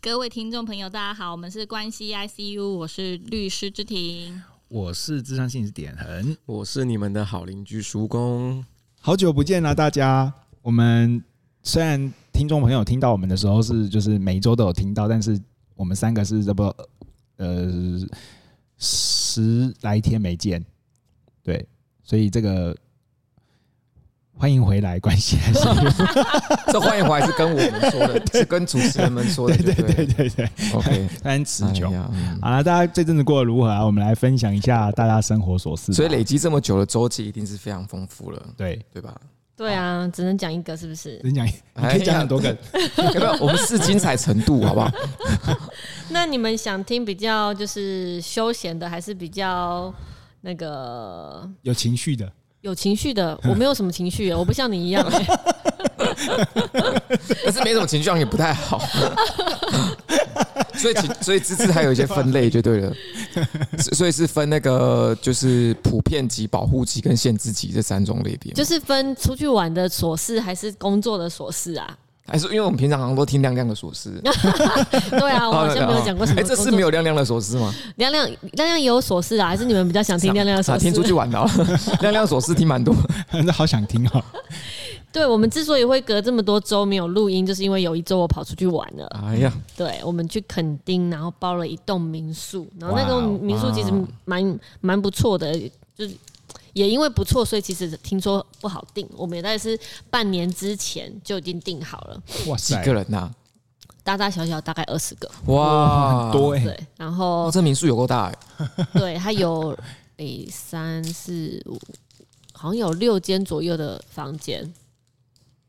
各位听众朋友，大家好，我们是关系 ICU，我是律师之庭，我是智商心理点恒，我是你们的好邻居叔公，好久不见了，大家。我们虽然听众朋友听到我们的时候是就是每一周都有听到，但是我们三个是这不呃十来天没见，对，所以这个。欢迎回来，关系还是 这欢迎回来是跟我们说的，是跟主持人们说的，对对对对对。OK，很持久。好了，大家这阵子过得如何啊？我们来分享一下大家生活琐事。所以累积这么久的周记，一定是非常丰富了，对对吧？对啊，只能讲一个，是不是？只能讲，你可以讲很多个，有没有？我们是精彩程度，好不好？那你们想听比较就是休闲的，还是比较那个有情绪的？有情绪的，我没有什么情绪，我不像你一样、欸。可是没什么情绪，也不太好。所以，所以，芝芝还有一些分类就对了。所以是分那个，就是普遍级、保护级跟限制级这三种类别。就是分出去玩的琐事，还是工作的琐事啊？还是因为我们平常好像都听亮亮的琐事。对啊，我好像没有讲过什么。哎，这是没有亮亮的琐事吗？亮亮亮亮也有琐事啊，还是你们比较想听亮亮的琐事？听出去玩的，亮亮琐事听蛮多，那 好想听哦。对，我们之所以会隔这么多周没有录音，就是因为有一周我跑出去玩了。哎呀，对，我们去垦丁，然后包了一栋民宿，然后那栋民宿其实蛮蛮不错的，就是。也因为不错，所以其实听说不好订。我们也大概是半年之前就已经订好了。哇，几个人呐、啊？大大小小大概二十个。哇，很多哎。对，然后、哦、这民宿有够大哎。对，它有诶三四五，好像有六间左右的房间。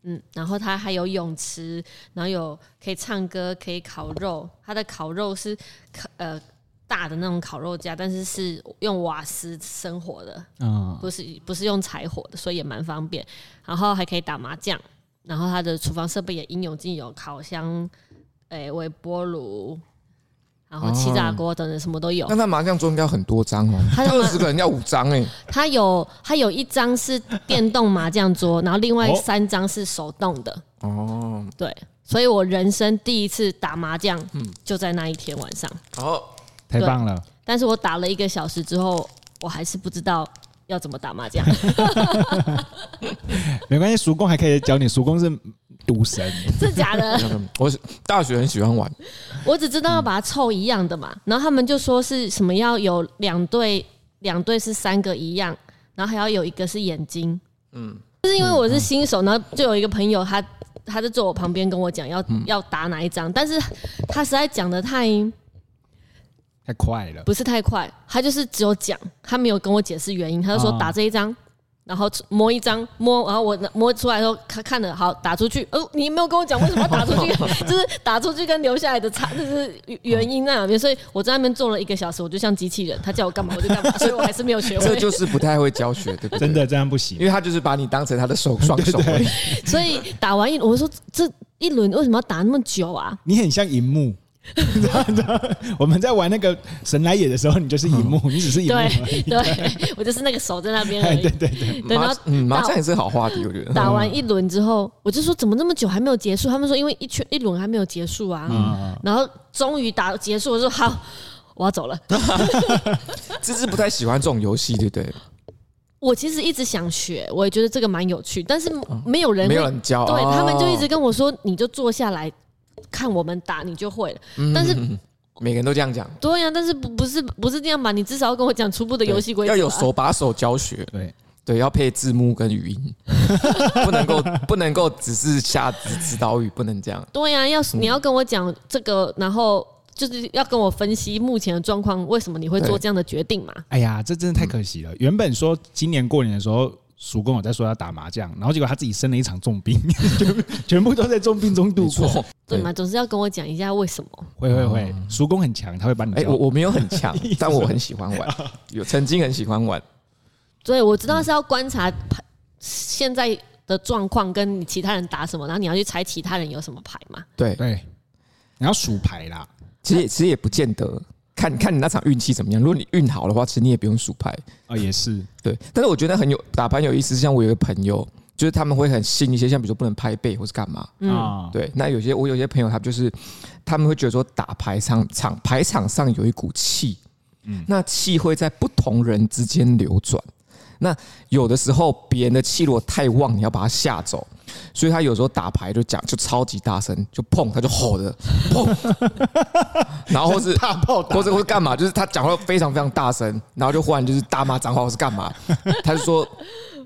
嗯，然后它还有泳池，然后有可以唱歌，可以烤肉。它的烤肉是烤呃。大的那种烤肉架，但是是用瓦斯生火的，嗯，不是不是用柴火的，所以也蛮方便。然后还可以打麻将，然后它的厨房设备也应有尽有，烤箱、诶微波炉，然后气炸锅等等什么都有。那他麻将桌应该很多张哦，他二十个人要五张 哎。他有他有一张是电动麻将桌，然后另外三张是手动的。哦，对，所以我人生第一次打麻将，嗯，就在那一天晚上。哦。太棒了！但是我打了一个小时之后，我还是不知道要怎么打麻将。没关系，叔公还可以教你。叔公是赌神，是假的。我大学很喜欢玩，我只知道要把它凑一样的嘛。然后他们就说是什么要有两对，两对是三个一样，然后还要有一个是眼睛。嗯，就是因为我是新手，然后就有一个朋友他他就坐我旁边跟我讲要要打哪一张，但是他实在讲的太。太快了，不是太快，他就是只有讲，他没有跟我解释原因，他就说打这一张，然后摸一张摸，然后我摸出来的时候，他看了好打出去，哦，你没有跟我讲为什么要打出去，就是打出去跟留下来的差，就是原因在哪边，所以我在那边坐了一个小时，我就像机器人，他叫我干嘛我就干嘛，所以我还是没有学会。这就是不太会教学，对不对？真的这样不行，因为他就是把你当成他的手双手，所以打完一，我说这一轮为什么要打那么久啊？你很像荧幕。你知道，你知道，我们在玩那个神来也的时候，你就是荧幕，你只是荧幕。对，对我就是那个手在那边而已。对对对，对。然后麻将也是好话题，我觉得。打完一轮之后，我就说怎么那么久还没有结束？他们说因为一圈一轮还没有结束啊。嗯。然后终于打结束，我说好，我要走了。芝芝不太喜欢这种游戏，对不对？我其实一直想学，我也觉得这个蛮有趣，但是没有人没有人教，对他们就一直跟我说，你就坐下来。看我们打你就会了，但是 每个人都这样讲。对呀、啊，但是不不是不是这样吧？你至少要跟我讲初步的游戏规则，要有手把手教学。对对，要配字幕跟语音，不能够不能够只是下指指导语，不能这样。对呀、啊，要你要跟我讲这个，然后就是要跟我分析目前的状况，为什么你会做这样的决定嘛？哎呀，这真的太可惜了。原本说今年过年的时候。叔公有在说要打麻将，然后结果他自己生了一场重病，全 全部都在重病中度过。对嘛？总是要跟我讲一下为什么？会会会，叔公很强，他会把你。哎，我我没有很强，但我很喜欢玩，有曾经很喜欢玩。所以我知道是要观察现在的状况，跟你其他人打什么，然后你要去猜其他人有什么牌嘛？对对，你要数牌啦。其实其实也不见得。看看你那场运气怎么样，如果你运好的话，其实你也不用数牌啊，也是对。但是我觉得很有打牌有意思，像我有个朋友，就是他们会很信一些，像比如说不能拍背或是干嘛。嗯，啊，对，那有些我有些朋友，他就是他们会觉得说打牌场场牌场上有一股气，嗯，那气会在不同人之间流转。那有的时候别人的气如果太旺，你要把他吓走，所以他有时候打牌就讲就超级大声，就碰他就吼的碰，然后是大炮打。或者会干嘛，就是他讲话非常非常大声，然后就忽然就是大骂脏话或是干嘛，他就说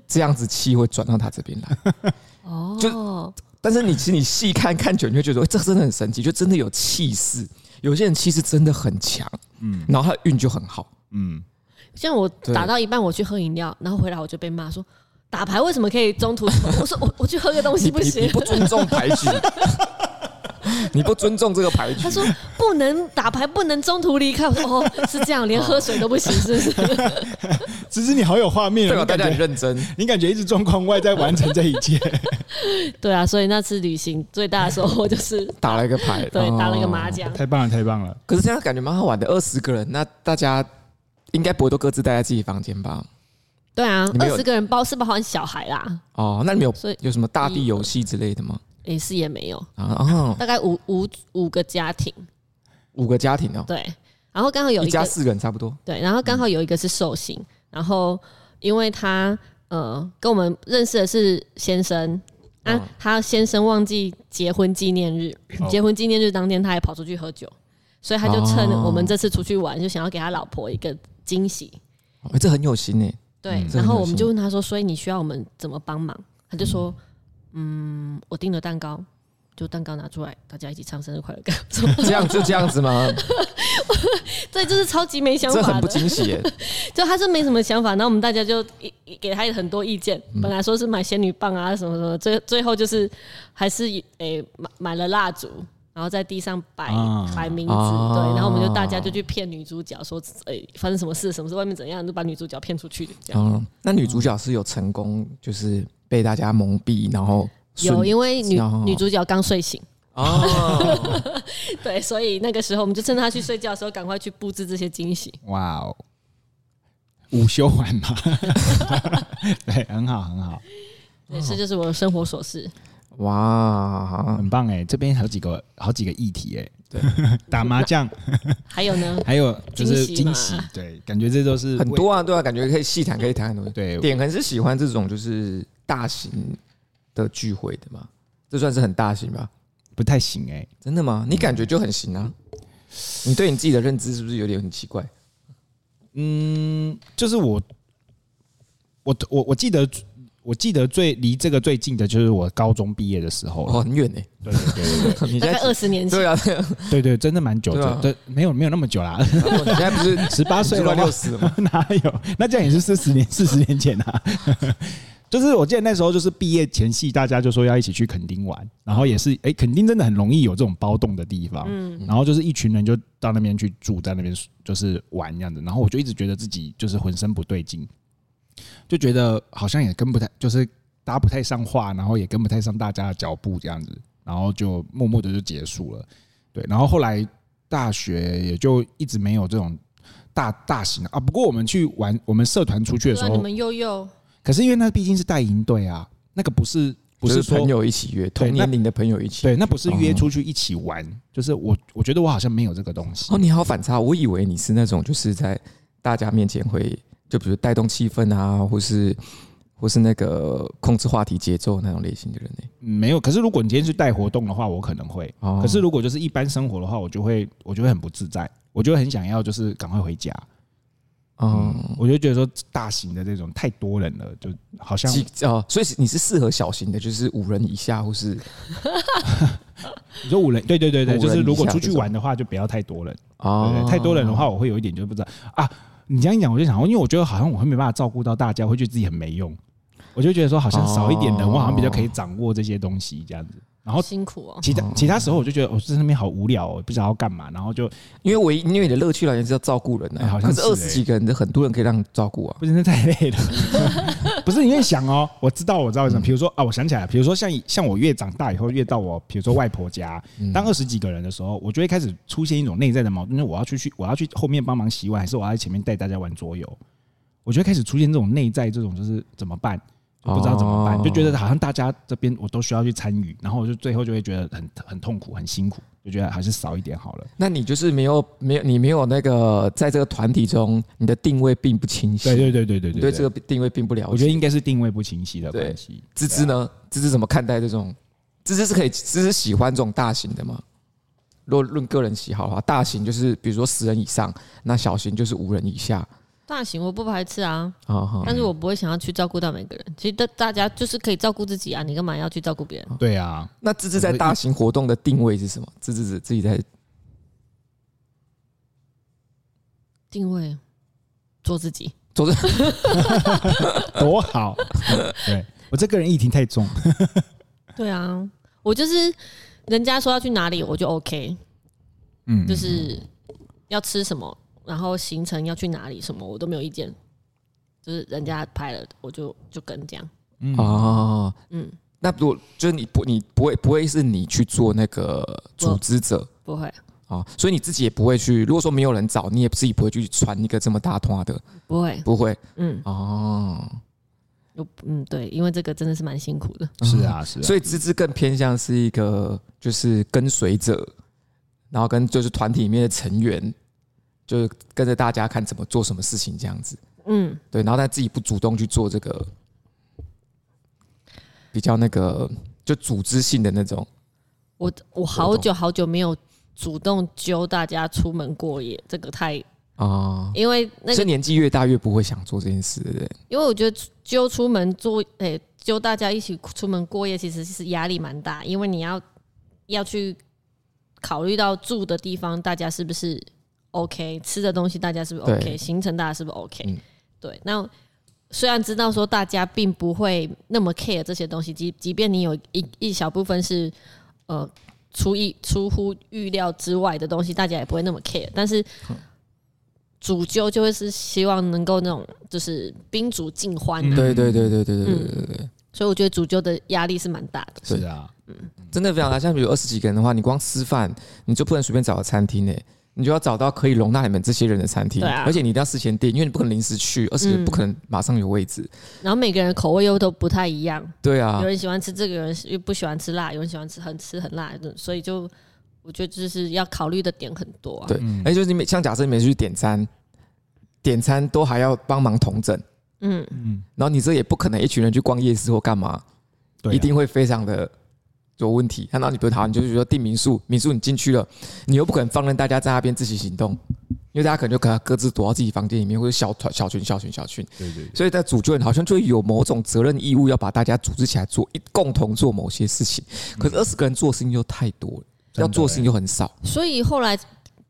这样子气会转到他这边来。哦，但是你其实你细看看久，你会觉得、欸、这真的很神奇，就真的有气势。有些人气势真的很强，嗯，然后他运就很好，嗯。像我打到一半，我去喝饮料，然后回来我就被骂说，打牌为什么可以中途？我说我我去喝个东西不行，你不尊重牌局，你不尊重这个牌局。他说不能打牌，不能中途离开。我说哦，是这样，连喝水都不行，是不是？只是你好有画面，对啊，大家很认真，你感觉一直状况外在完成这一切。对啊，所以那次旅行最大的收获就是打了一个牌，对，打了一个麻将，太棒了，太棒了。可是这样感觉蛮好玩的，二十个人，那大家。应该不会都各自待在自己房间吧？对啊，二十个人包是包含小孩啦。哦，那你们有有什么大地游戏之类的吗？也是也没有啊。哦，大概五五五个家庭，五个家庭哦。对，然后刚好有一,一家四个人差不多。对，然后刚好有一个是寿星，然后因为他呃跟我们认识的是先生啊，他先生忘记结婚纪念日，结婚纪念日当天他还跑出去喝酒，所以他就趁我们这次出去玩，就想要给他老婆一个。惊喜，哎，这很有心呢。对，然后我们就问他说：“所以你需要我们怎么帮忙？”他就说：“嗯，我订了蛋糕，就蛋糕拿出来，大家一起唱生日快乐歌。”这样就这样子吗？对，就是超级没想法，这很不惊喜耶。就他是没什么想法，然后我们大家就给他很多意见。本来说是买仙女棒啊什么什么，最最后就是还是诶买买了蜡烛。然后在地上摆摆名字，对，然后我们就大家就去骗女主角说，哎，发生什么事，什么事，外面怎样，就把女主角骗出去？这样。那女主角是有成功，就是被大家蒙蔽，然后有，因为女女主角刚睡醒。哦，对，所以那个时候我们就趁她去睡觉的时候，赶快去布置这些惊喜。哇哦，午休完嘛，对，很好，很好。对，这就是我的生活琐事。哇，很棒哎！这边好几个好几个议题哎，对，打麻将，还有呢，还有就是惊喜，对，感觉这都是很多啊，对啊，感觉可以细谈，可以谈很多。对，点可能是喜欢这种就是大型的聚会的嘛，这算是很大型吧？不太行哎，真的吗？你感觉就很行啊？你对你自己的认知是不是有点很奇怪？嗯，就是我，我我我记得。我记得最离这个最近的就是我高中毕业的时候，哦，很远呢。对对对对，你在二十年前，对啊，对对，真的蛮久的，对，没有没有那么久啦。你现在不是 十八岁了，六十了吗？哪有？那这样也是四十年，四十年前啊。就是我记得那时候就是毕业前夕，大家就说要一起去垦丁玩，然后也是哎，垦丁真的很容易有这种包栋的地方，嗯，然后就是一群人就到那边去住，在那边就是玩这样子，然后我就一直觉得自己就是浑身不对劲。就觉得好像也跟不太，就是搭不太上话，然后也跟不太上大家的脚步这样子，然后就默默的就结束了。对，然后后来大学也就一直没有这种大大型的啊。不过我们去玩，我们社团出去的时候，你们悠悠。可是因为那毕竟是带营队啊，那个不是不是朋友一起约，同年龄的朋友一起，对，那不是约出去一起玩，就是我我觉得我好像没有这个东西。哦，你好反差，我以为你是那种就是在大家面前会。就比如带动气氛啊，或是或是那个控制话题节奏那种类型的人呢？没有。可是如果你今天去带活动的话，我可能会。可是如果就是一般生活的话，我就会我就会很不自在，我就会很想要就是赶快回家。嗯，我就觉得说大型的这种太多人了，就好像哦，所以你是适合小型的，就是五人以下，或是 你说五人？对对对对，就是如果出去玩的话，就不要太多人。哦，太多人的话，我会有一点就不知道啊。你这样一讲，我就想，因为我觉得好像我会没办法照顾到大家，会觉得自己很没用。我就觉得说，好像少一点人，我好像比较可以掌握这些东西这样子。然后辛苦哦。其他其他时候，我就觉得我在那边好无聊，哦，不知道要干嘛。然后就因为唯一因为你的乐趣来源是要照顾人呢，好像是二十几个人的很多人可以让你照顾啊，不是那太累了。不是，你会想哦，我知道，我知道什么。比如说啊，我想起来了，比如说像像我越长大以后，越到我比如说外婆家，当二十几个人的时候，我就会开始出现一种内在的矛盾，就是我要去去我要去后面帮忙洗碗，还是我要在前面带大家玩桌游？我就会开始出现这种内在这种就是怎么办？不知道怎么办，哦就觉得好像大家这边我都需要去参与，然后我就最后就会觉得很很痛苦、很辛苦，就觉得还是少一点好了。那你就是没有没有你没有那个在这个团体中，你的定位并不清晰。对对对对对对，你对这个定位并不了解。我觉得应该是定位不清晰的关系。芝芝呢？芝芝怎么看待这种？芝芝是可以，芝芝喜欢这种大型的吗？如果论个人喜好的话，大型就是比如说十人以上，那小型就是五人以下。大型我不排斥啊，啊，但是我不会想要去照顾到每个人。其实大大家就是可以照顾自己啊，你干嘛要去照顾别人？对啊，那芝芝在大型活动的定位是什么？芝芝自己在定位做自己，做自己 多好。对我这个人议题太重。对啊，我就是人家说要去哪里，我就 OK，嗯，就是要吃什么。然后行程要去哪里，什么我都没有意见，就是人家拍了，我就就跟这样。嗯哦，嗯，那如果就是你不，你不会不会是你去做那个组织者不会啊？所以你自己也不会去。如果说没有人找，你也自己不会去传一个这么大团的，不会，不会。嗯，哦，嗯，对，因为这个真的是蛮辛苦的。是啊，是啊。所以芝芝更偏向是一个就是跟随者，然后跟就是团体里面的成员。就是跟着大家看怎么做什么事情这样子，嗯，对，然后他自己不主动去做这个比较那个就组织性的那种。我我好久好久没有主动揪大家出门过夜，这个太啊，因为那个年纪越大越不会想做这件事，对不对？因为我觉得揪出门做，诶，揪大家一起出门过夜，其实是压力蛮大，因为你要要去考虑到住的地方，大家是不是？OK，吃的东西大家是不是 OK？行程大家是不是 OK？、嗯、对，那虽然知道说大家并不会那么 care 这些东西，即即便你有一一小部分是呃出意出乎预料之外的东西，大家也不会那么 care。但是主揪就会是希望能够那种就是宾主尽欢、啊，对对对对对对对对对。所以我觉得主揪的压力是蛮大的。是啊，嗯，真的非常大。像比如二十几个人的话，你光吃饭你就不能随便找个餐厅呢、欸。你就要找到可以容纳你们这些人的餐厅，而且你一定要事先订，因为你不可能临时去，而且不可能马上有位置。然后每个人口味又都不太一样，对啊，有人喜欢吃这个，有人又不喜欢吃辣，有人喜欢吃很吃很辣的，所以就我觉得就是要考虑的点很多啊。对，哎，就是你每像假设你每次去点餐，点餐都还要帮忙同整，嗯。嗯，然后你这也不可能一群人去逛夜市或干嘛，一定会非常的。有问题，看到你比如好，你就是说订民宿，民宿你进去了，你又不可能放任大家在那边自行行动，因为大家可能就可能各自躲到自己房间里面，或者小团、小群、小群、小群。对对。所以在组队好像就有某种责任义务，要把大家组织起来做一共同做某些事情。可是二十个人做事情又太多了，要做事情又很少。所以后来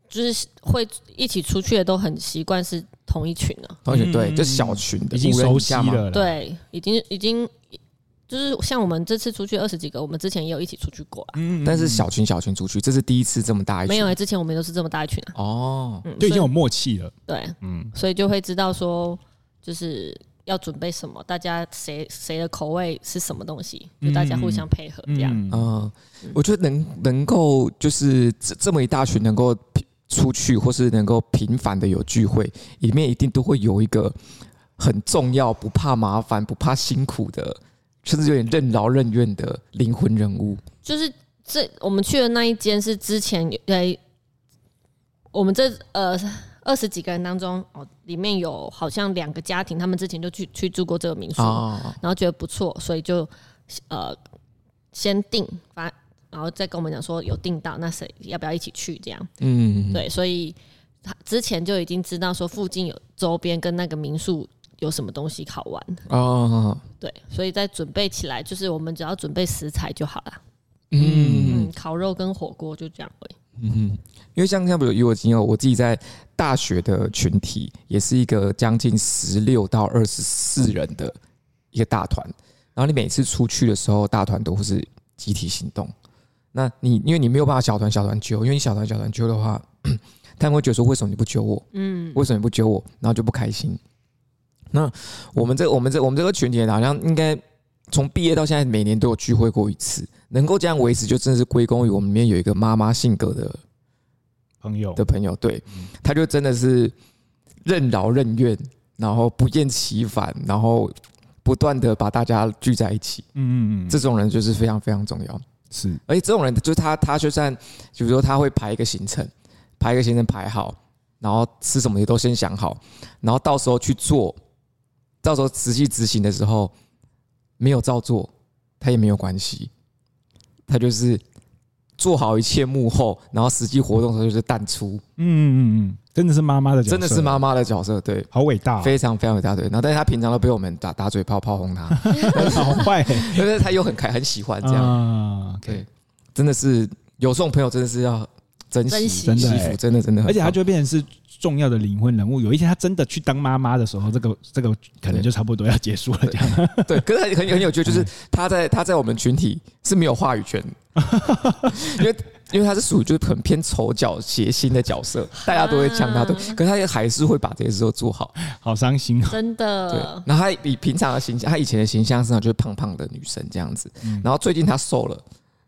就是会一起出去的都很习惯是同一群了。同一群对，就是小群的，已经熟悉了。对，已经已经。就是像我们这次出去二十几个，我们之前也有一起出去过啊。嗯，但是小群小群出去，这是第一次这么大一群。没有哎、欸，之前我们都是这么大一群啊。哦，嗯，就已经有默契了。对，嗯，所以就会知道说，就是要准备什么，大家谁谁的口味是什么东西，就大家互相配合这样。嗯，嗯我觉得能能够就是这这么一大群能够出去，或是能够频繁的有聚会，里面一定都会有一个很重要、不怕麻烦、不怕辛苦的。甚至有点任劳任怨的灵魂人物，就是这我们去的那一间是之前呃，我们这呃二十几个人当中哦，里面有好像两个家庭，他们之前就去去住过这个民宿，然后觉得不错，所以就呃先订，反然后再跟我们讲说有订到，那谁要不要一起去这样？嗯，对，所以他之前就已经知道说附近有周边跟那个民宿。有什么东西烤完哦？对，所以在准备起来，就是我们只要准备食材就好了。嗯，烤肉跟火锅就这样而已。嗯，因为像像比如以我经验，我自己在大学的群体也是一个将近十六到二十四人的一个大团，然后你每次出去的时候，大团都会是集体行动。那你因为你没有办法小团小团揪，因为你小团小团揪的话，他们会觉得说，为什么你不揪我？嗯，为什么你不揪我？然后就不开心。那我们这我们这我们这个群体好像应该从毕业到现在每年都有聚会过一次，能够这样维持，就真的是归功于我们里面有一个妈妈性格的朋友。的朋友，对，他就真的是任劳任怨，然后不厌其烦，然后不断的把大家聚在一起。嗯嗯嗯，这种人就是非常非常重要。是，而且这种人就是他，他就算，比如说他会排一个行程，排一个行程排好，然后吃什么也都先想好，然后到时候去做，到时候实际执行的时候没有照做，他也没有关系，他就是。做好一切幕后，然后实际活动的时候就是淡出。嗯嗯嗯，真的是妈妈的角色，真的是妈妈的角色，对，好伟大，非常非常伟大，对。然后，但是他平常都被我们打打嘴炮炮轰他，好坏，但是他又很开很喜欢这样，啊对，真的是有这种朋友，真的是要珍惜，真的，真的真的，而且他就变成是重要的灵魂人物。有一天他真的去当妈妈的时候，这个这个可能就差不多要结束了，这样。对，可是很很很有趣，就是他在他在我们群体是没有话语权。因为因为他是属于就是很偏丑角谐星的角色，大家都会呛他，对，可是他也还是会把这些事都做好，好伤心啊！真的。对，然后他比平常的形象，他以前的形象是就是胖胖的女生这样子，然后最近他瘦了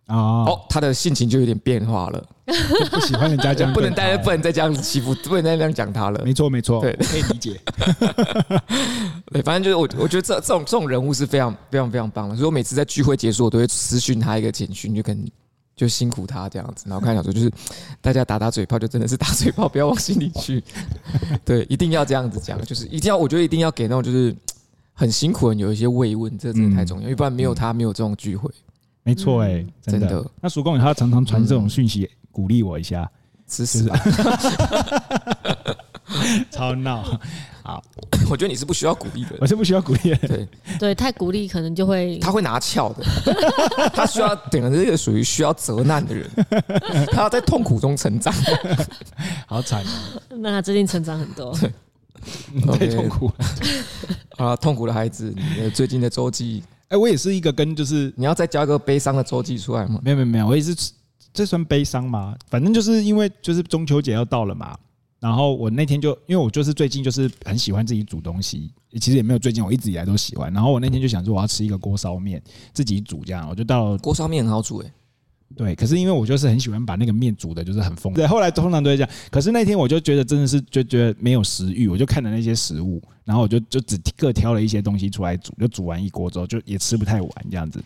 哦，他的性情就有点变化了，不喜欢人家这样，不能再不能再这样子欺负，不能再这样讲他了。没错没错，对，可以理解。对，反正就是我我觉得这这种这种人物是非常非常非常棒的，所以我每次在聚会结束，我都会私讯他一个简讯，就跟。就辛苦他这样子，然后看小说就是大家打打嘴炮，就真的是打嘴炮，不要往心里去。对，一定要这样子讲，就是一定要，我觉得一定要给那种就是很辛苦的人有一些慰问，这真的太重要，因为不然没有他，没有这种聚会。没错，哎，真的。那叔公他常常传这种讯息鼓励我一下，是是。超闹，好，我觉得你是不需要鼓励的，我是不需要鼓励的，对。对，太鼓励可能就会他会拿翘的，他需要点的这个属于需要责难的人，他要在痛苦中成长，好惨，那他最近成长很多，太痛苦了。啊，痛苦的孩子，你最近的周记，哎，我也是一个跟就是你要再加一个悲伤的周记出来吗？没有没有没有，我也是这算悲伤吗？反正就是因为就是中秋节要到了嘛。然后我那天就，因为我就是最近就是很喜欢自己煮东西，其实也没有最近，我一直以来都喜欢。然后我那天就想说我要吃一个锅烧面，自己煮这样，我就到了锅烧面很好煮诶，对，可是因为我就是很喜欢把那个面煮的，就是很丰。对，后来通常都会这样。可是那天我就觉得真的是就觉得没有食欲，我就看了那些食物，然后我就就只各挑了一些东西出来煮，就煮完一锅之后就也吃不太完这样子。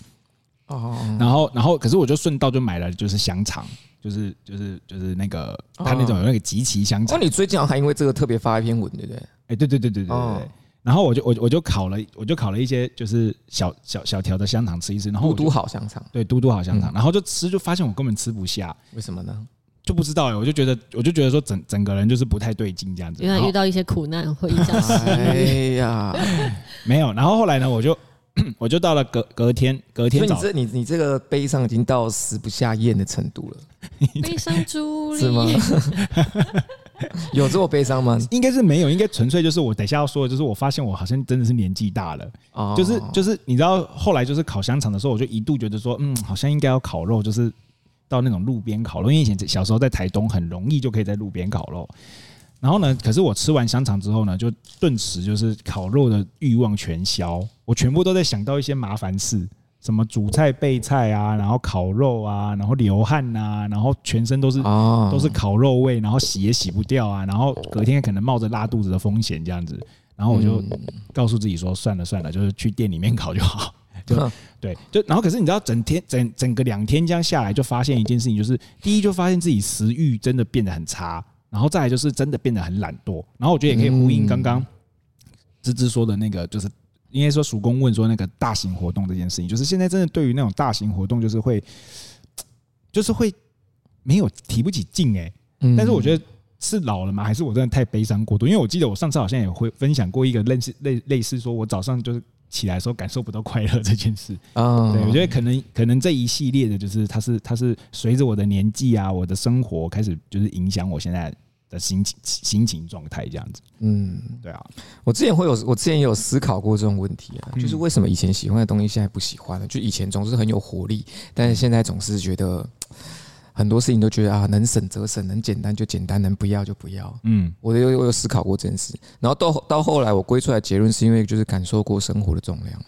哦，然后然后可是我就顺道就买了就是香肠。就是就是就是那个他那种有那个即期香肠。哦，你最近好像还因为这个特别发一篇文，对不对？哎，对对对对对对。然后我就我我就烤了，我就烤了一些就是小小小条的香肠吃一吃。然后嘟嘟好香肠，对，嘟嘟好香肠。然后就吃，就发现我根本吃不下。为什么呢？就不知道哎，我就觉得我就觉得说整整个人就是不太对劲这样子。因为遇到一些苦难会影响。哎呀，没有。然后后来呢，我就。我就到了隔隔天，隔天早。所以你这你你这个悲伤已经到食不下咽的程度了。悲伤猪 是吗？有这么悲伤吗？应该是没有，应该纯粹就是我等一下要说的，就是我发现我好像真的是年纪大了。哦。就是就是你知道，后来就是烤香肠的时候，我就一度觉得说，嗯，好像应该要烤肉，就是到那种路边烤肉，因为以前小时候在台东很容易就可以在路边烤肉。然后呢，可是我吃完香肠之后呢，就顿时就是烤肉的欲望全消。我全部都在想到一些麻烦事，什么煮菜备菜啊，然后烤肉啊，然后流汗啊，然后全身都是都是烤肉味，然后洗也洗不掉啊，然后隔天可能冒着拉肚子的风险这样子。然后我就告诉自己说，算了算了，就是去店里面烤就好。就对，就然后可是你知道，整天整整个两天这样下来，就发现一件事情，就是第一就发现自己食欲真的变得很差。然后再来就是真的变得很懒惰，然后我觉得也可以呼应刚刚芝芝说的那个，就是应该说叔公问说那个大型活动这件事情，就是现在真的对于那种大型活动，就是会 就是会没有提不起劲哎，但是我觉得是老了吗？还是我真的太悲伤过度？因为我记得我上次好像也会分享过一个类似类类似说，我早上就是。起来的时候感受不到快乐这件事，啊，对，我觉得可能可能这一系列的，就是它是它是随着我的年纪啊，我的生活开始就是影响我现在的心情心情状态这样子，嗯，对啊，我之前会有我之前也有思考过这种问题啊，就是为什么以前喜欢的东西现在不喜欢了？就以前总是很有活力，但是现在总是觉得。很多事情都觉得啊，能省则省，能简单就简单，能不要就不要。嗯，我有我有思考过这件事，然后到到后来，我归出来结论是因为就是感受过生活的重量了。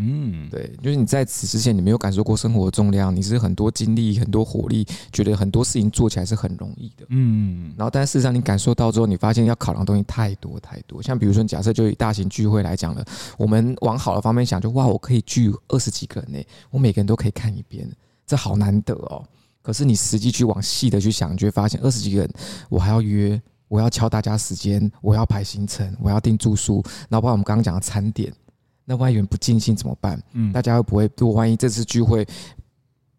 嗯，对，就是你在此之前你没有感受过生活的重量，你是很多精力、很多火力，觉得很多事情做起来是很容易的。嗯，然后但是事实上你感受到之后，你发现要考量的东西太多太多。像比如说，假设就以大型聚会来讲了，我们往好的方面想，就哇，我可以聚二十几个人呢，我每个人都可以看一遍，这好难得哦。可是你实际去往细的去想，你就会发现二十几个人，我还要约，我要敲大家时间，我要排行程，我要订住宿，然后包括我们刚刚讲的餐点。那万一有人不尽兴怎么办？嗯，大家会不会？如果万一这次聚会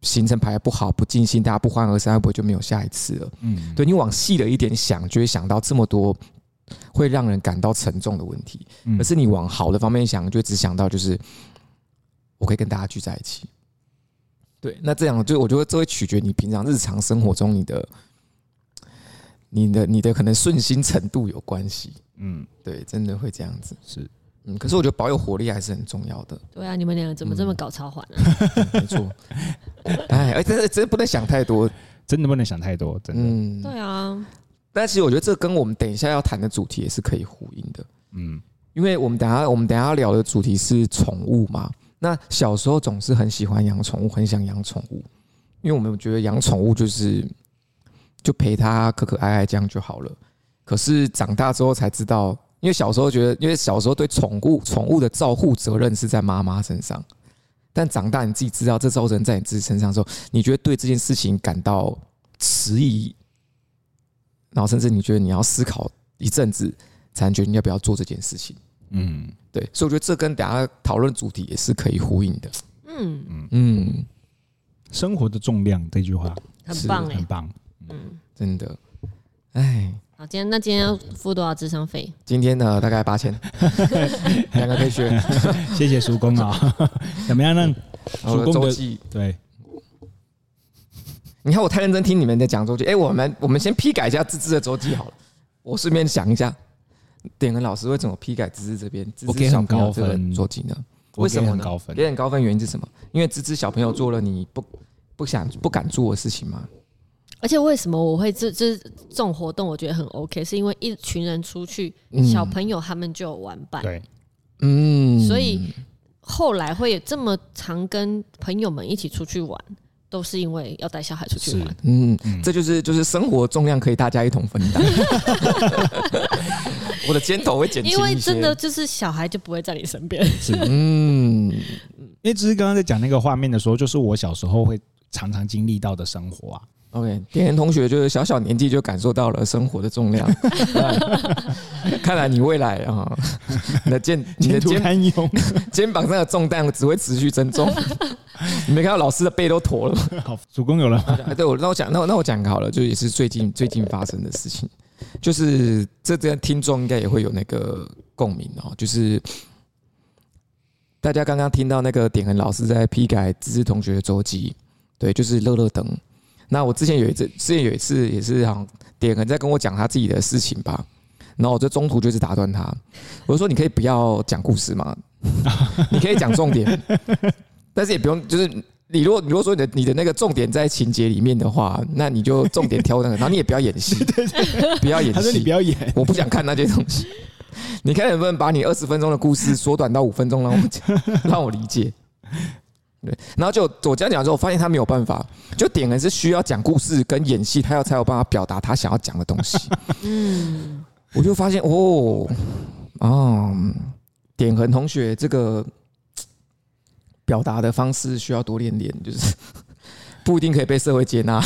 行程排得不好，不尽兴，大家不欢而散，会不会就没有下一次了？嗯，对，你往细了一点想，就会想到这么多会让人感到沉重的问题。可是你往好的方面想，就只想到就是我可以跟大家聚在一起。对，那这样就我觉得这会取决你平常日常生活中你的、你的、你的可能顺心程度有关系。嗯，对，真的会这样子是。嗯，可是我觉得保有活力还是很重要的。对啊，你们两个怎么这么搞超环啊？嗯、没错。哎，哎，真的真的不能想太多，真的不能想太多，真的。嗯，对啊。但其实我觉得这跟我们等一下要谈的主题也是可以呼应的。嗯，因为我们等下我们等下要聊的主题是宠物嘛。那小时候总是很喜欢养宠物，很想养宠物，因为我们觉得养宠物就是就陪它可可爱爱这样就好了。可是长大之后才知道。因为小时候觉得，因为小时候对宠物宠物的照护责任是在妈妈身上，但长大你自己知道这责任在你自己身上的时候，你觉得对这件事情感到迟疑，然后甚至你觉得你要思考一阵子，才能决定要不要做这件事情。嗯，对，所以我觉得这跟等下讨论主题也是可以呼应的。嗯嗯嗯，生活的重量这句话很棒，很棒。嗯，真的，哎。好，今天那今天要付多少智商费？今天呢，大概八千，两个可以学。谢谢叔公啊，怎么样呢？叔公的周记对，你看我太认真听你们在讲周记，哎，我们我们先批改一下芝芝的周记好了。我顺便想一下，点个老师为什么批改芝芝这边？我给很高分周记呢？为什么呢？高分给很高分原因是什么？因为芝芝小朋友做了你不不想不敢做的事情吗？而且为什么我会这这这种活动我觉得很 OK，是因为一群人出去，小朋友他们就有玩伴，对，嗯，所以后来会这么常跟朋友们一起出去玩，都是因为要带小孩出去玩，嗯，这就是就是生活重量可以大家一同分担，我的肩头会减轻，因为真的就是小孩就不会在你身边，是，嗯，因为只是刚刚在讲那个画面的时候，就是我小时候会常常经历到的生活啊。OK，点点同学就是小小年纪就感受到了生活的重量。看来你未来啊，你的肩、你的肩肩膀上的重担只会持续增重。你没看到老师的背都驼了吗？好，主公有了。对，我那我讲，那我那我讲好了，就也是最近最近发生的事情，就是这这听众应该也会有那个共鸣哦，就是大家刚刚听到那个点恒老师在批改芝芝同学的周记，对，就是乐乐灯。那我之前有一次，之前有一次也是好像点恒在跟我讲他自己的事情吧，然后我就中途就是打断他，我就说，你可以不要讲故事嘛？你可以讲重点，但是也不用，就是你如果你如果说你的你的那个重点在情节里面的话，那你就重点挑那个，然后你也不要演戏，不要演戏，他说你不要演，我不想看那些东西，你看能不能把你二十分钟的故事缩短到五分钟，让我，让我理解。对，然后就我这样讲之后，我发现他没有办法，就点恒是需要讲故事跟演戏，他要才有办法表达他想要讲的东西。嗯，我就发现哦，哦，点恒同学这个表达的方式需要多练练，就是 不一定可以被社会接纳。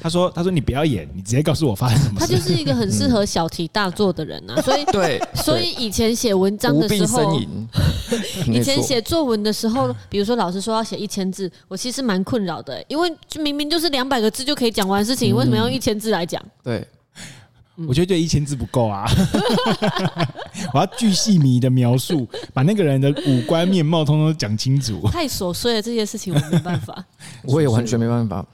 他说：“他说你不要演，你直接告诉我发生什么事。”他就是一个很适合小题大做的人啊，所以对，所以以前写文章的时候，以前写作文的时候，比如说老师说要写一千字，我其实蛮困扰的，因为明明就是两百个字就可以讲完事情，为什么要用一千字来讲？对，我觉得这一千字不够啊，我要巨细靡的描述，把那个人的五官面貌通通讲清楚。太琐碎了，这些事情我没办法，我也完全没办法。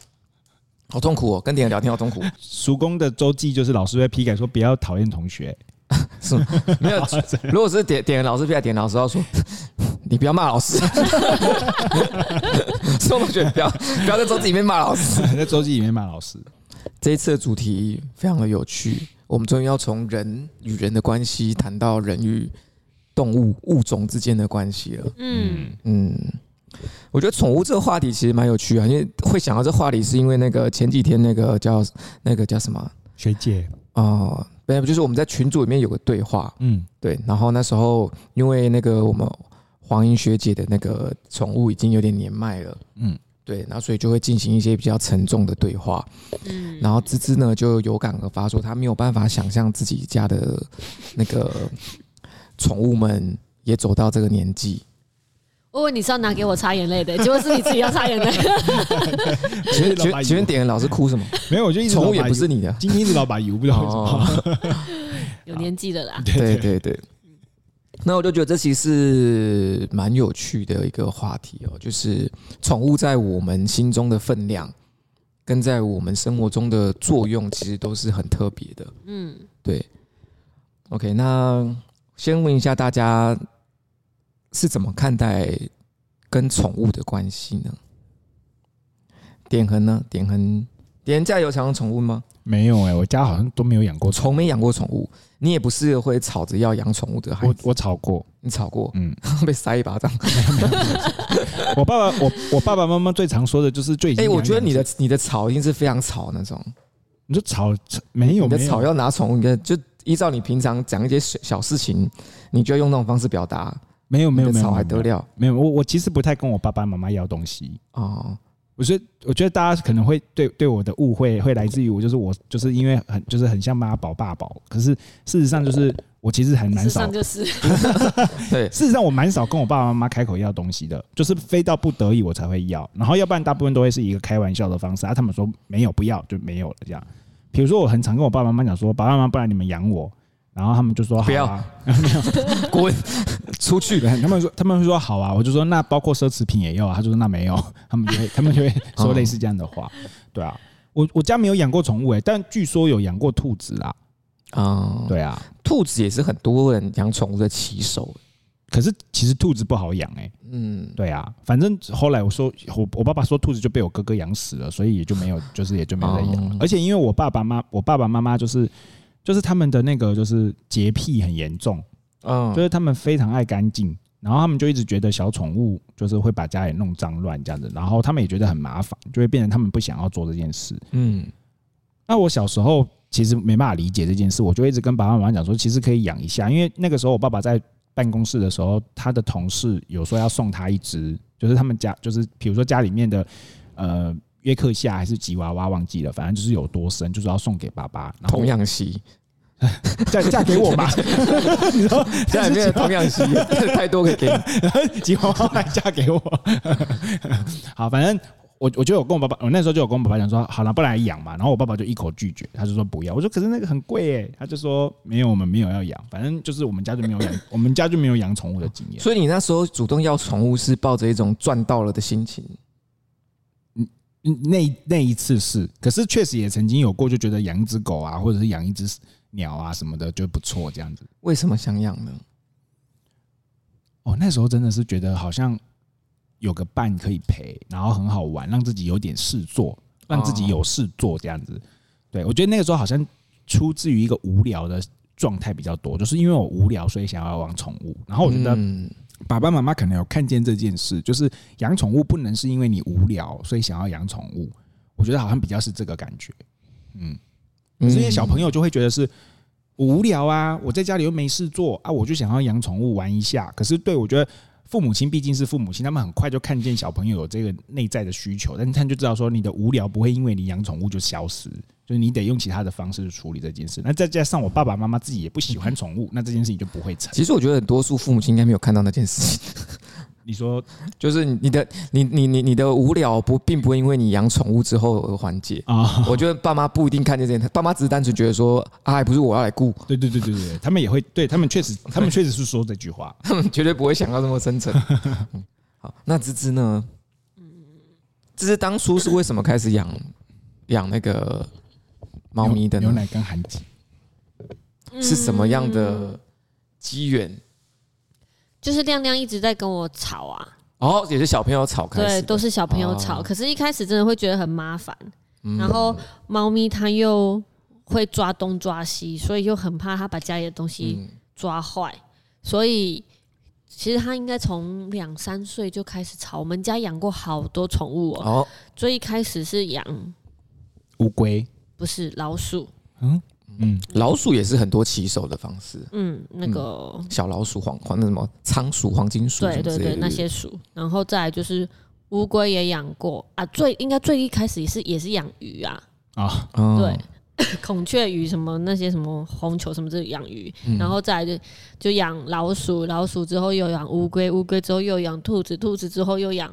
好痛苦哦，跟点人聊天好痛苦。叔公的周记就是老师会批改说不要讨厌同学，是吗？没有。如果是点点老师批改，点恒老师要说 你不要骂老师。所以我觉得不要不要在周记里面骂老师，在周记里面骂老师。这一次的主题非常的有趣，我们终于要从人与人的关系谈到人与动物物种之间的关系了。嗯嗯，我觉得宠物这个话题其实蛮有趣啊，因为会想到这话题，是因为那个前几天那个叫那个叫什么学姐啊？没有，就是我们在群组里面有个对话，嗯，对，然后那时候因为那个我们黄英学姐的那个宠物已经有点年迈了，嗯。对，然后所以就会进行一些比较沉重的对话，嗯，然后芝芝呢就有感而发，说她没有办法想象自己家的那个宠物们也走到这个年纪。我问你是要拿给我擦眼泪的，结果是你自己要擦眼泪。请问请问点老是哭什么？没有，我就一直宠物也不是你的，今天一直老把油不知道为什么，有年纪的啦。对对对。那我就觉得这其实是蛮有趣的一个话题哦，就是宠物在我们心中的分量，跟在我们生活中的作用，其实都是很特别的。嗯，对。OK，那先问一下大家是怎么看待跟宠物的关系呢？点恒呢？点恒，点恒家有养宠物吗？没有哎、欸，我家好像都没有养过，从没养过宠物。你也不是会吵着要养宠物的孩子。我我吵过，你吵过，嗯，被塞一巴掌。我爸爸，我我爸爸妈妈最常说的就是最近。哎，我觉得你的你的吵一定是非常吵那种。你说吵没有？你的吵要拿宠物，你就依照你平常讲一些小小事情，你就要用那种方式表达。没有没有没有，吵还得了？没有，我我其实不太跟我爸爸妈妈要东西哦。我觉得，我觉得大家可能会对对我的误会会来自于我，就是我就是因为很就是很像妈宝爸宝，可是事实上就是我其实很难少，就是 对，事实上我蛮少跟我爸爸妈妈开口要东西的，就是非到不得已我才会要，然后要不然大部分都会是一个开玩笑的方式啊，他们说没有不要就没有了这样。比如说我很常跟我爸爸妈妈讲说，爸爸妈妈不然你们养我。然后他们就说不要，没有滚出去。他们说他们会说好啊，我就说那包括奢侈品也要啊。他就说那没有，他们就会他们就会说类似这样的话。对啊，我我家没有养过宠物哎，但据说有养过兔子啦。啊，对啊，兔子也是很多人养宠物的起手。可是其实兔子不好养哎。嗯，对啊，反正后来我说我我爸爸说兔子就被我哥哥养死了，所以也就没有就是也就没有再养。而且因为我爸爸妈我爸爸妈妈就是。就是他们的那个就是洁癖很严重，嗯，就是他们非常爱干净，然后他们就一直觉得小宠物就是会把家里弄脏乱这样子，然后他们也觉得很麻烦，就会变成他们不想要做这件事。嗯，那我小时候其实没办法理解这件事，我就一直跟爸爸妈妈讲说，其实可以养一下，因为那个时候我爸爸在办公室的时候，他的同事有说要送他一只，就是他们家就是比如说家里面的呃。约克夏还是吉娃娃忘记了，反正就是有多深，就是要送给爸爸。童养媳，嫁嫁给我吧。你说家里面的童养媳 太多可以给你，吉娃娃还嫁给我。好，反正我我就有跟我爸爸，我那时候就有跟我爸爸讲说，好了，不来养嘛。然后我爸爸就一口拒绝，他就说不要。我说可是那个很贵哎，他就说没有，我们没有要养。反正就是我们家就没有养，我们家就没有养宠物的经验。所以你那时候主动要宠物，是抱着一种赚到了的心情。那那一次是，可是确实也曾经有过，就觉得养一只狗啊，或者是养一只鸟啊什么的就不错，这样子。为什么想养呢？哦，那时候真的是觉得好像有个伴可以陪，然后很好玩，让自己有点事做，让自己有事做这样子。对，我觉得那个时候好像出自于一个无聊的状态比较多，就是因为我无聊，所以想要养宠物。然后我觉得。爸爸妈妈可能有看见这件事，就是养宠物不能是因为你无聊，所以想要养宠物。我觉得好像比较是这个感觉，嗯，这些小朋友就会觉得是无聊啊，我在家里又没事做啊，我就想要养宠物玩一下。可是对我觉得父母亲毕竟是父母亲，他们很快就看见小朋友有这个内在的需求，但他就知道说你的无聊不会因为你养宠物就消失。就是你得用其他的方式去处理这件事。那再加上我爸爸妈妈自己也不喜欢宠物，那这件事情就不会成。其实我觉得很多数父母亲应该没有看到那件事情。你说，就是你的你你你你的无聊不并不会因为你养宠物之后而缓解啊。我觉得爸妈不一定看见这件事，爸妈只是单纯觉得说啊，还不是我要来顾。对对对对对，他们也会对他们确实，他们确实是说这句话，他们绝对不会想到这么深层。好，那芝芝呢？芝芝当初是为什么开始养养那个？猫咪的牛奶跟含挤是什么样的机缘？就是亮亮一直在跟我吵啊！哦，也是小朋友吵开始，对，都是小朋友吵。可是，一开始真的会觉得很麻烦。然后，猫咪它又会抓东抓西，所以又很怕它把家里的东西抓坏，所以其实它应该从两三岁就开始吵。我们家养过好多宠物喔，哦，最一开始是养乌龟，不是老鼠。嗯嗯，老鼠也是很多骑手的方式。嗯，那个、嗯、小老鼠、黄黄那什么仓鼠、黄金鼠，对对对，那些鼠。然后再来就是乌龟也养过。啊，最应该最一开始也是也是养鱼啊。啊，对。孔雀鱼什么那些什么红球什么这养鱼，嗯、然后再来就就养老鼠，老鼠之后又养乌龟，乌龟之后又养兔子，兔子之后又养，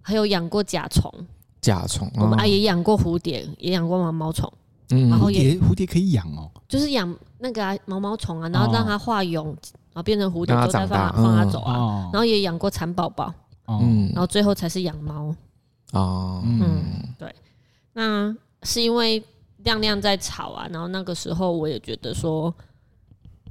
还有养过甲虫，甲虫，我们啊也养过蝴蝶，也养过毛毛虫，嗯，然后也蝴蝶蝴蝶可以养哦，就是养那个、啊、毛毛虫啊，然后让它化蛹，然后变成蝴蝶之后再放它放它走啊，嗯、然后也养过蚕宝宝，嗯，然后最后才是养猫，哦，嗯，对，那是因为。亮亮在吵啊，然后那个时候我也觉得说，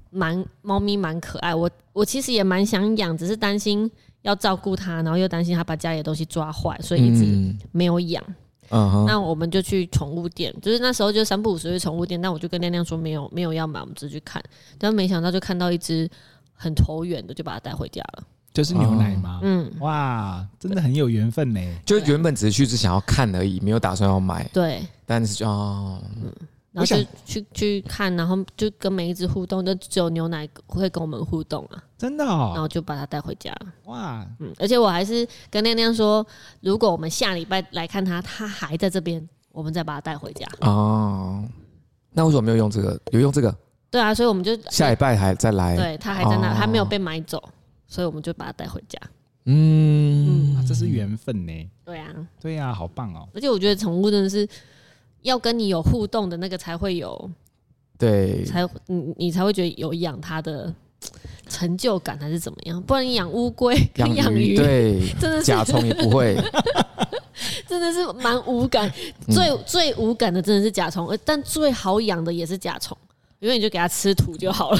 蛮猫咪蛮可爱，我我其实也蛮想养，只是担心要照顾它，然后又担心它把家里的东西抓坏，所以一直没有养。嗯，那我们就去宠物店，就是那时候就三不五时去宠物店，那我就跟亮亮说没有没有要买，我们只去看，但没想到就看到一只很投缘的，就把它带回家了。就是牛奶吗？嗯，哇，真的很有缘分呢。就原本只是去是想要看而已，没有打算要买。对，但是就哦，嗯，然后就去去看，然后就跟每一只互动，就只有牛奶会跟我们互动啊，真的哦。然后就把它带回家。哇，嗯，而且我还是跟亮亮说，如果我们下礼拜来看它，它还在这边，我们再把它带回家。哦，那为什么没有用这个？有用这个？对啊，所以我们就下礼拜还再来。对，它还在那，还没有被买走。所以我们就把它带回家。嗯，嗯，这是缘分呢。对啊，对啊，好棒哦！而且我觉得宠物真的是要跟你有互动的那个才会有，对，才你你才会觉得有养它的成就感还是怎么样？不然你养乌龟、跟养鱼，对，真的是甲虫也不会，真的是蛮无感。最最无感的真的是甲虫，但最好养的也是甲虫。因为你就给它吃土就好了，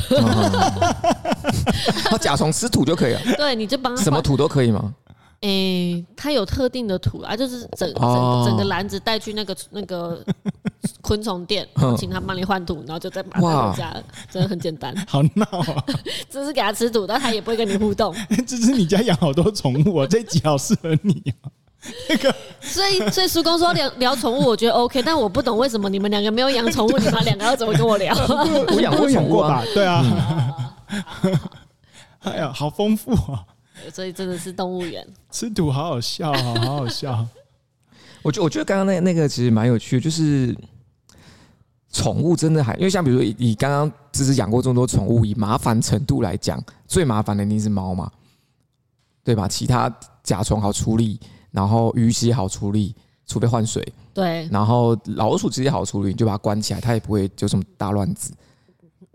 它 甲虫吃土就可以了。对，你就帮它什么土都可以吗？诶、欸，它有特定的土啊，就是整整整个篮子带去那个那个昆虫店，请他帮你换土，然后就再把它带回家，真的很简单。好闹啊！只是给它吃土，但它也不会跟你互动。这是你家养好多宠物啊，这集好适合你啊。那个，所以所以叔公说聊聊宠物，我觉得 OK，但我不懂为什么你们两个没有养宠物，你们两个要怎么跟我聊？我养过宠物啊，对啊，哎呀，好丰富啊！所以真的是动物园，吃土好好笑，好好好笑。我觉我觉得刚刚那那个其实蛮有趣的，就是宠物真的还因为像比如说你刚刚只是养过这么多宠物，以麻烦程度来讲，最麻烦的一定是猫嘛，对吧？其他。甲虫好处理，然后鱼其实好处理，除非换水。对，然后老鼠其实好处理，你就把它关起来，它也不会就什么大乱子。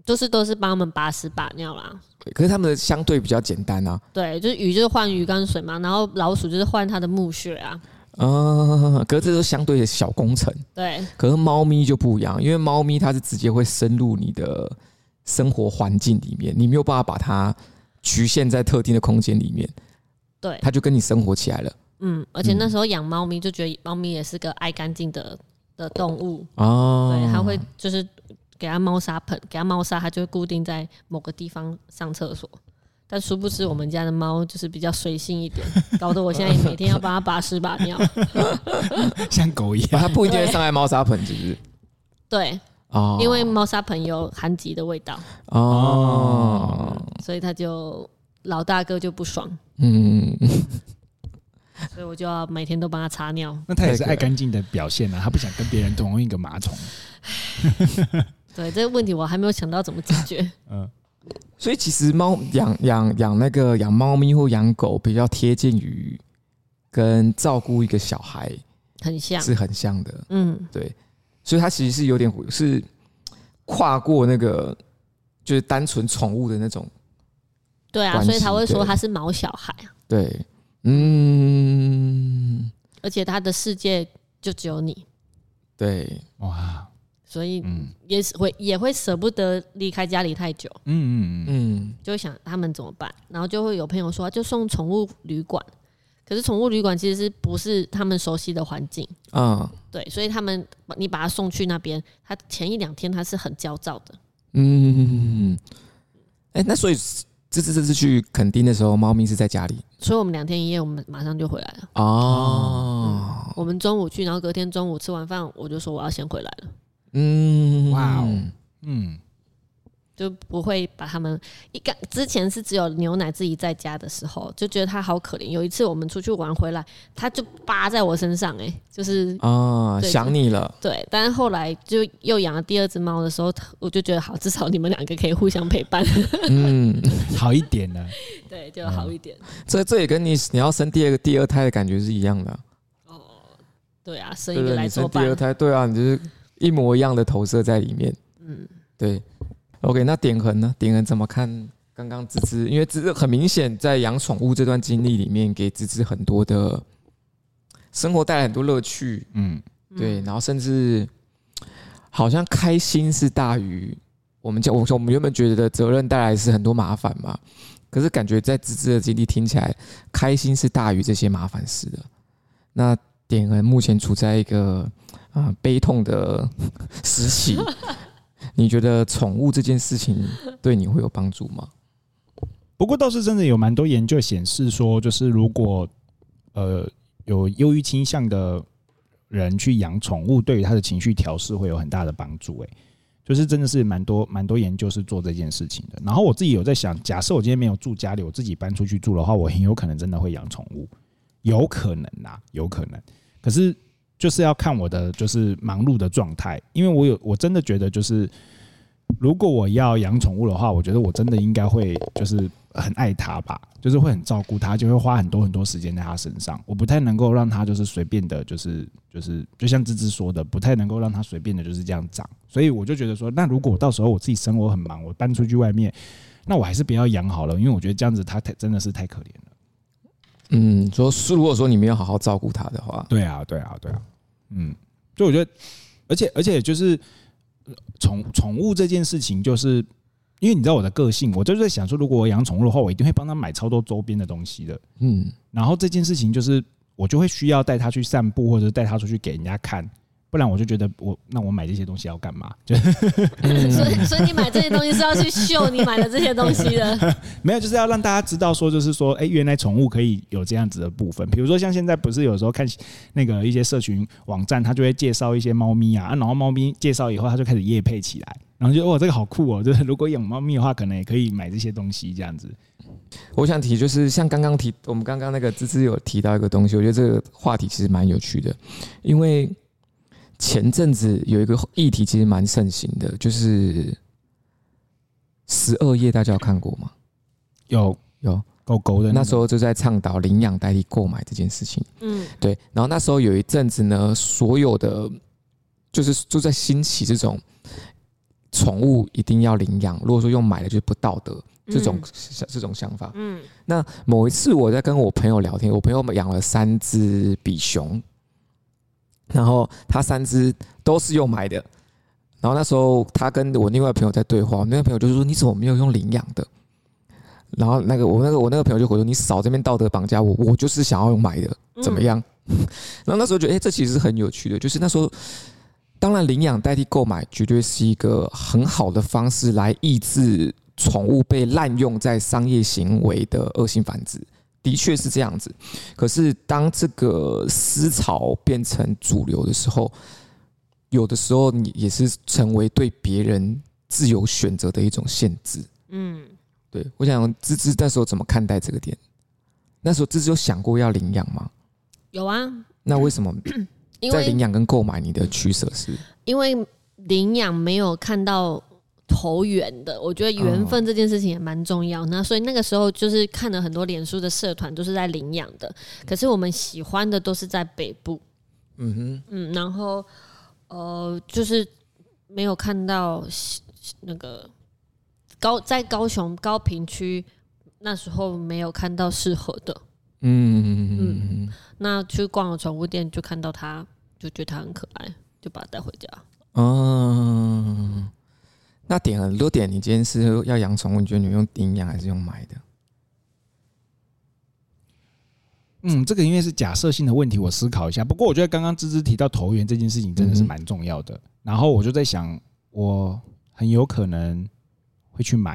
就是都是帮他们把屎把尿啦。可是他们的相对比较简单啊。对，就是鱼就是换鱼缸水嘛，然后老鼠就是换它的墓穴啊。嗯，可是这都相对的小工程。对。可是猫咪就不一样，因为猫咪它是直接会深入你的生活环境里面，你没有办法把它局限在特定的空间里面。对，它就跟你生活起来了。嗯，而且那时候养猫咪就觉得猫咪也是个爱干净的的动物哦。对，它会就是给它猫砂盆，给它猫砂，它就会固定在某个地方上厕所。但殊不知我们家的猫就是比较随性一点，搞得我现在每天要帮它把屎把尿，像狗一样。它不一定会上来猫砂盆，是不是？对，哦，因为猫砂盆有含极的味道哦，所以它就。老大哥就不爽，嗯，所以我就要每天都帮他擦尿。那他也是爱干净的表现啊，他不想跟别人同一个马桶。对，这个问题我还没有想到怎么解决。嗯，所以其实猫养养养那个养猫咪或养狗比较贴近于跟照顾一个小孩，很像，是很像的。嗯，对，所以它其实是有点是跨过那个就是单纯宠物的那种。对啊，所以他会说他是毛小孩啊。对，嗯，而且他的世界就只有你。对，哇，所以也是会也会舍不得离开家里太久。嗯嗯嗯，就会想他们怎么办，然后就会有朋友说就送宠物旅馆，可是宠物旅馆其实是不是他们熟悉的环境啊？对，所以他们你把他送去那边，他前一两天他是很焦躁的。嗯，哎，那所以。这次这次去垦丁的时候，猫咪是在家里，所以我们两天一夜，我们马上就回来了。哦，嗯、我们中午去，然后隔天中午吃完饭，我就说我要先回来了。嗯，哇哦，嗯。就不会把他们一个之前是只有牛奶自己在家的时候，就觉得他好可怜。有一次我们出去玩回来，他就扒在我身上，哎，就是啊，想你了。对，但是后来就又养了第二只猫的时候，我就觉得好，至少你们两个可以互相陪伴，嗯，好一点了。对，就好一点。这这也跟你你要生第二个第二胎的感觉是一样的。哦，对啊，生一个来做第二胎，对啊，你就是一模一样的投射在里面。嗯，对。OK，那点痕呢？点痕怎么看刚刚芝芝？因为芝芝很明显在养宠物这段经历里面，给芝芝很多的生活带来很多乐趣。嗯，对，然后甚至好像开心是大于我们讲，我说我们原本觉得责任带来是很多麻烦嘛，可是感觉在芝芝的经历听起来，开心是大于这些麻烦事的。那典衡目前处在一个啊悲痛的 时期。你觉得宠物这件事情对你会有帮助吗？不过倒是真的有蛮多研究显示说，就是如果呃有忧郁倾向的人去养宠物，对于他的情绪调适会有很大的帮助。诶，就是真的是蛮多蛮多研究是做这件事情的。然后我自己有在想，假设我今天没有住家里，我自己搬出去住的话，我很有可能真的会养宠物，有可能呐，有可能。可是。就是要看我的就是忙碌的状态，因为我有我真的觉得就是，如果我要养宠物的话，我觉得我真的应该会就是很爱它吧，就是会很照顾它，就会花很多很多时间在它身上。我不太能够让它就是随便的，就是就是就像芝芝说的，不太能够让它随便的就是这样长。所以我就觉得说，那如果到时候我自己生活很忙，我搬出去外面，那我还是不要养好了，因为我觉得这样子它太真的是太可怜了。嗯，说是如果说你没有好好照顾它的话，对啊，对啊，对啊。嗯，就我觉得，而且而且就是宠宠物这件事情，就是因为你知道我的个性，我就是在想说，如果我养宠物的话，我一定会帮他买超多周边的东西的。嗯，然后这件事情就是我就会需要带他去散步，或者带他出去给人家看。不然我就觉得我那我买这些东西要干嘛？就所以所以你买这些东西是要去秀你买的这些东西的？没有，就是要让大家知道说，就是说，哎，原来宠物可以有这样子的部分。比如说像现在不是有时候看那个一些社群网站，他就会介绍一些猫咪啊，然后猫咪介绍以后，他就开始夜配起来，然后就哦，这个好酷哦，就是如果养猫咪的话，可能也可以买这些东西这样子。我想提就是像刚刚提我们刚刚那个芝芝有提到一个东西，我觉得这个话题其实蛮有趣的，因为。前阵子有一个议题其实蛮盛行的，就是十二夜，大家有看过吗？有有狗狗的，那时候就在倡导领养代替购买这件事情。嗯，对。然后那时候有一阵子呢，所有的就是就在兴起这种宠物一定要领养，如果说用买的就不道德这种这种想法。嗯，那某一次我在跟我朋友聊天，我朋友养了三只比熊。然后他三只都是用买的，然后那时候他跟我另外朋友在对话，我那个朋友就是说：“你怎么没有用领养的？”然后那个我那个我那个朋友就回说：“你少这边道德绑架我，我就是想要用买的，怎么样？”嗯、然后那时候觉得，哎，这其实是很有趣的，就是那时候，当然领养代替购买绝对是一个很好的方式来抑制宠物被滥用在商业行为的恶性繁殖。的确是这样子，可是当这个思潮变成主流的时候，有的时候你也是成为对别人自由选择的一种限制。嗯，对，我想芝芝那时候怎么看待这个点？那时候芝芝有想过要领养吗？有啊。那为什么在领养跟购买你的取舍是？因为领养没有看到。投缘的，我觉得缘分这件事情也蛮重要。那所以那个时候就是看了很多脸书的社团，都是在领养的。可是我们喜欢的都是在北部，嗯哼，嗯，然后呃，就是没有看到那个高在高雄高屏区那时候没有看到适合的，嗯嗯，那去逛了宠物店，就看到它，就觉得它很可爱，就把它带回家。嗯。那点很多点，你今天是要养宠物，你觉得你用领养还是用买的？嗯，这个因为是假设性的问题，我思考一下。不过我觉得刚刚芝芝提到投缘这件事情真的是蛮重要的。然后我就在想，我很有可能会去买。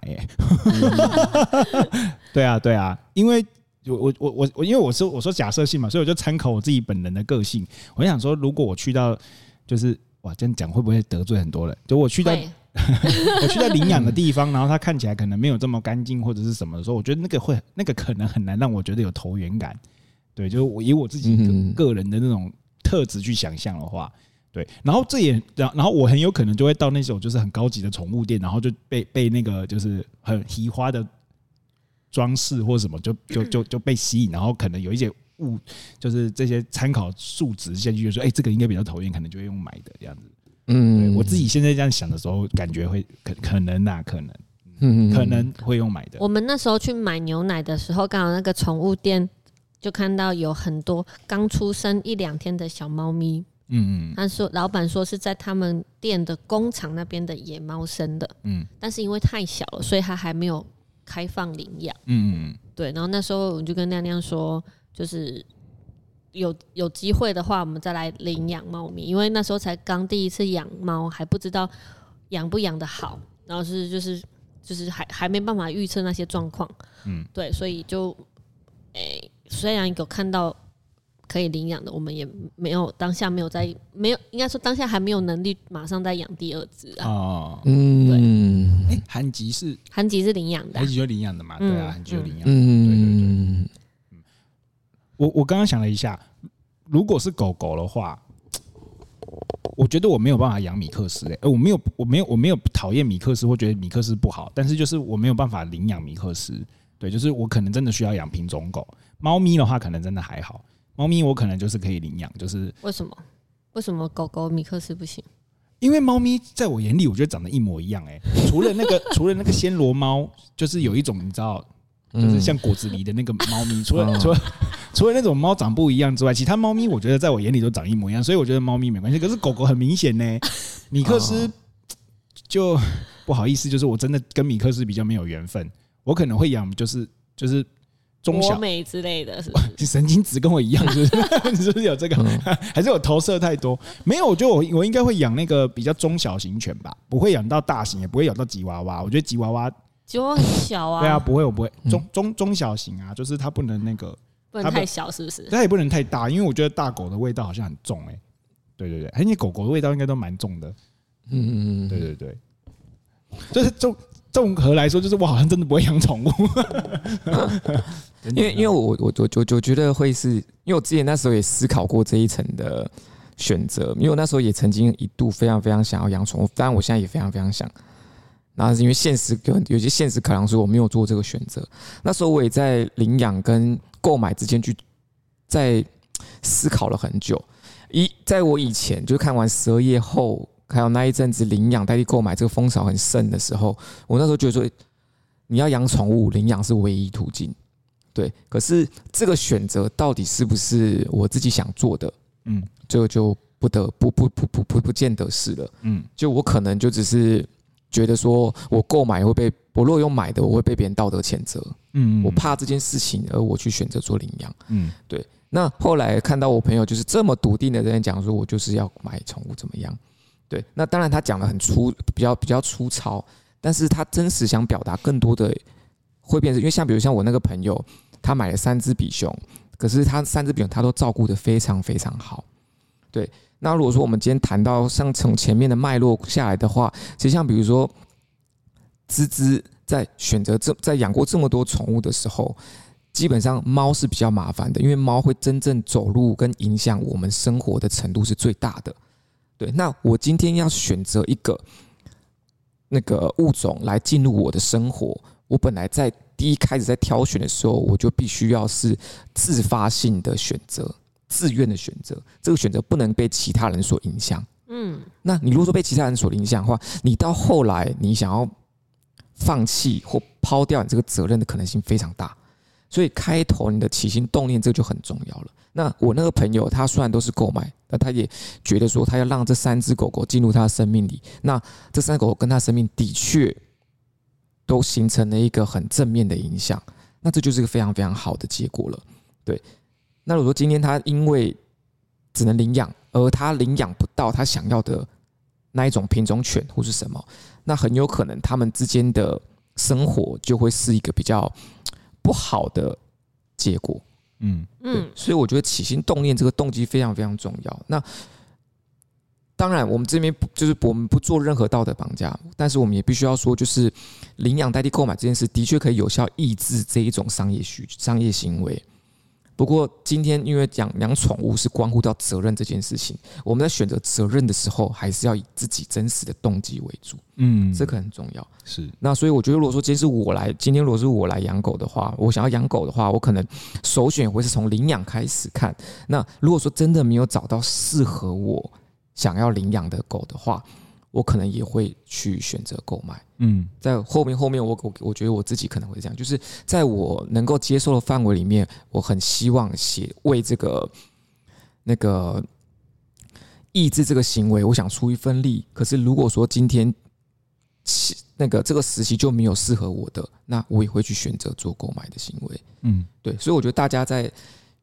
对啊，对啊，因为我我我我我，因为我说我说假设性嘛，所以我就参考我自己本人的个性。我想说，如果我去到，就是哇，这样讲会不会得罪很多人？就我去到。我去到领养的地方，然后它看起来可能没有这么干净或者是什么的时候，我觉得那个会那个可能很难让我觉得有投缘感。对，就是我以我自己个人的那种特质去想象的话，对。然后这也然然后我很有可能就会到那种就是很高级的宠物店，然后就被被那个就是很奇花的装饰或什么就就就就被吸引，然后可能有一些物就是这些参考数值下去就说，哎，这个应该比较投缘，可能就会用买的这样子。嗯，我自己现在这样想的时候，感觉会可可能呐，可能，嗯，可能会用买的。我们那时候去买牛奶的时候，刚好那个宠物店就看到有很多刚出生一两天的小猫咪。嗯嗯，他说老板说是在他们店的工厂那边的野猫生的。嗯，但是因为太小了，所以他还没有开放领养。嗯嗯，对。然后那时候我就跟亮亮说，就是。有有机会的话，我们再来领养猫咪，因为那时候才刚第一次养猫，还不知道养不养得好，然后是就是就是还还没办法预测那些状况，嗯，对，所以就诶、欸，虽然有看到可以领养的，我们也没有当下没有在没有，应该说当下还没有能力马上再养第二只啊，哦，嗯，对，哎，韩吉是韩吉是领养的，韩吉就领养的嘛，对啊，韩吉就领养，嗯，对对对。我我刚刚想了一下，如果是狗狗的话，我觉得我没有办法养米克斯诶，呃，我没有，我没有，我没有讨厌米克斯或觉得米克斯不好，但是就是我没有办法领养米克斯，对，就是我可能真的需要养品种狗。猫咪的话，可能真的还好，猫咪我可能就是可以领养，就是为什么？为什么狗狗米克斯不行？因为猫咪在我眼里，我觉得长得一模一样诶，除了那个 除了那个暹罗猫，就是有一种你知道。就是像果子狸的那个猫咪，除了除了除了那种猫长不一样之外，其他猫咪我觉得在我眼里都长一模一样，所以我觉得猫咪没关系。可是狗狗很明显呢，米克斯就不好意思，就是我真的跟米克斯比较没有缘分，我可能会养就是就是中小美之类的，是 你神经质跟我一样，是不是？你是不是有这个？还是我投射太多？没有，我觉得我我应该会养那个比较中小型犬吧，不会养到大型，也不会养到吉娃娃。我觉得吉娃娃。吉娃娃很小啊，对啊，不会，我不会，中中中小型啊，就是它不能那个，不能太小，是不是？它也不能太大，因为我觉得大狗的味道好像很重哎、欸。对对对，而且狗狗的味道应该都蛮重的。嗯嗯嗯，对对对，就是综综合来说，就是我好像真的不会养宠物，因为因为我我我我我觉得会是，因为我之前那时候也思考过这一层的选择，因为我那时候也曾经一度非常非常想要养宠物，当然我现在也非常非常想。那是因为现实有有些现实考量，说我没有做这个选择。那时候我也在领养跟购买之间去在思考了很久。一在我以前就看完十二夜后，还有那一阵子领养代替购买这个风潮很盛的时候，我那时候觉得说，你要养宠物，领养是唯一途径。对，可是这个选择到底是不是我自己想做的？嗯，这个就不得不不不不不不见得是了。嗯，就我可能就只是。觉得说我购买会被我如果用买的，我会被别人道德谴责。嗯，我怕这件事情，而我去选择做领养。嗯，对。那后来看到我朋友就是这么笃定的在讲说，我就是要买宠物怎么样？对。那当然他讲的很粗，比较比较粗糙，但是他真实想表达更多的会变成，因为像比如像我那个朋友，他买了三只比熊，可是他三只比熊他都照顾的非常非常好。对。那如果说我们今天谈到像从前面的脉络下来的话，其实像比如说，芝芝在选择这在养过这么多宠物的时候，基本上猫是比较麻烦的，因为猫会真正走路跟影响我们生活的程度是最大的。对，那我今天要选择一个那个物种来进入我的生活，我本来在第一开始在挑选的时候，我就必须要是自发性的选择。自愿的选择，这个选择不能被其他人所影响。嗯，那你如果说被其他人所影响的话，你到后来你想要放弃或抛掉你这个责任的可能性非常大。所以开头你的起心动念这个就很重要了。那我那个朋友他虽然都是购买，那他也觉得说他要让这三只狗狗进入他的生命里。那这三只狗狗跟他生命的确都形成了一个很正面的影响。那这就是一个非常非常好的结果了。对。那如果说今天他因为只能领养，而他领养不到他想要的那一种品种犬或是什么，那很有可能他们之间的生活就会是一个比较不好的结果。嗯嗯，所以我觉得起心动念这个动机非常非常重要。那当然，我们这边就是我们不做任何道德绑架，但是我们也必须要说，就是领养代替购买这件事的确可以有效抑制这一种商业需商业行为。不过今天因为养养宠物是关乎到责任这件事情，我们在选择责任的时候，还是要以自己真实的动机为主。嗯，这个很重要。是。那所以我觉得，如果说今天是我来，今天如果是我来养狗的话，我想要养狗的话，我可能首选会是从领养开始看。那如果说真的没有找到适合我想要领养的狗的话，我可能也会去选择购买。嗯，在后面后面我我我觉得我自己可能会这样，就是在我能够接受的范围里面，我很希望写为这个那个抑制这个行为，我想出一份力。可是如果说今天那个这个时期就没有适合我的，那我也会去选择做购买的行为。嗯，对，所以我觉得大家在。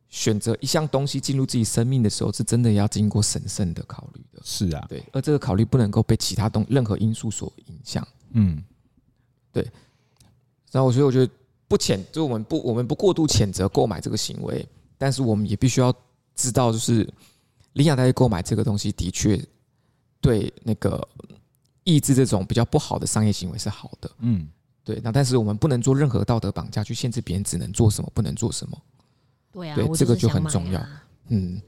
选择一项东西进入自己生命的时候，是真的要经过审慎的考虑的。是啊，对，而这个考虑不能够被其他东任何因素所影响。嗯，对。然后，所以我觉得不谴，就我们不，我们不过度谴责购买这个行为，但是我们也必须要知道，就是领养代替购买这个东西的确对那个抑制这种比较不好的商业行为是好的。嗯，对。那但是我们不能做任何道德绑架，去限制别人只能做什么，不能做什么。对啊，对，这个就很重要。嗯，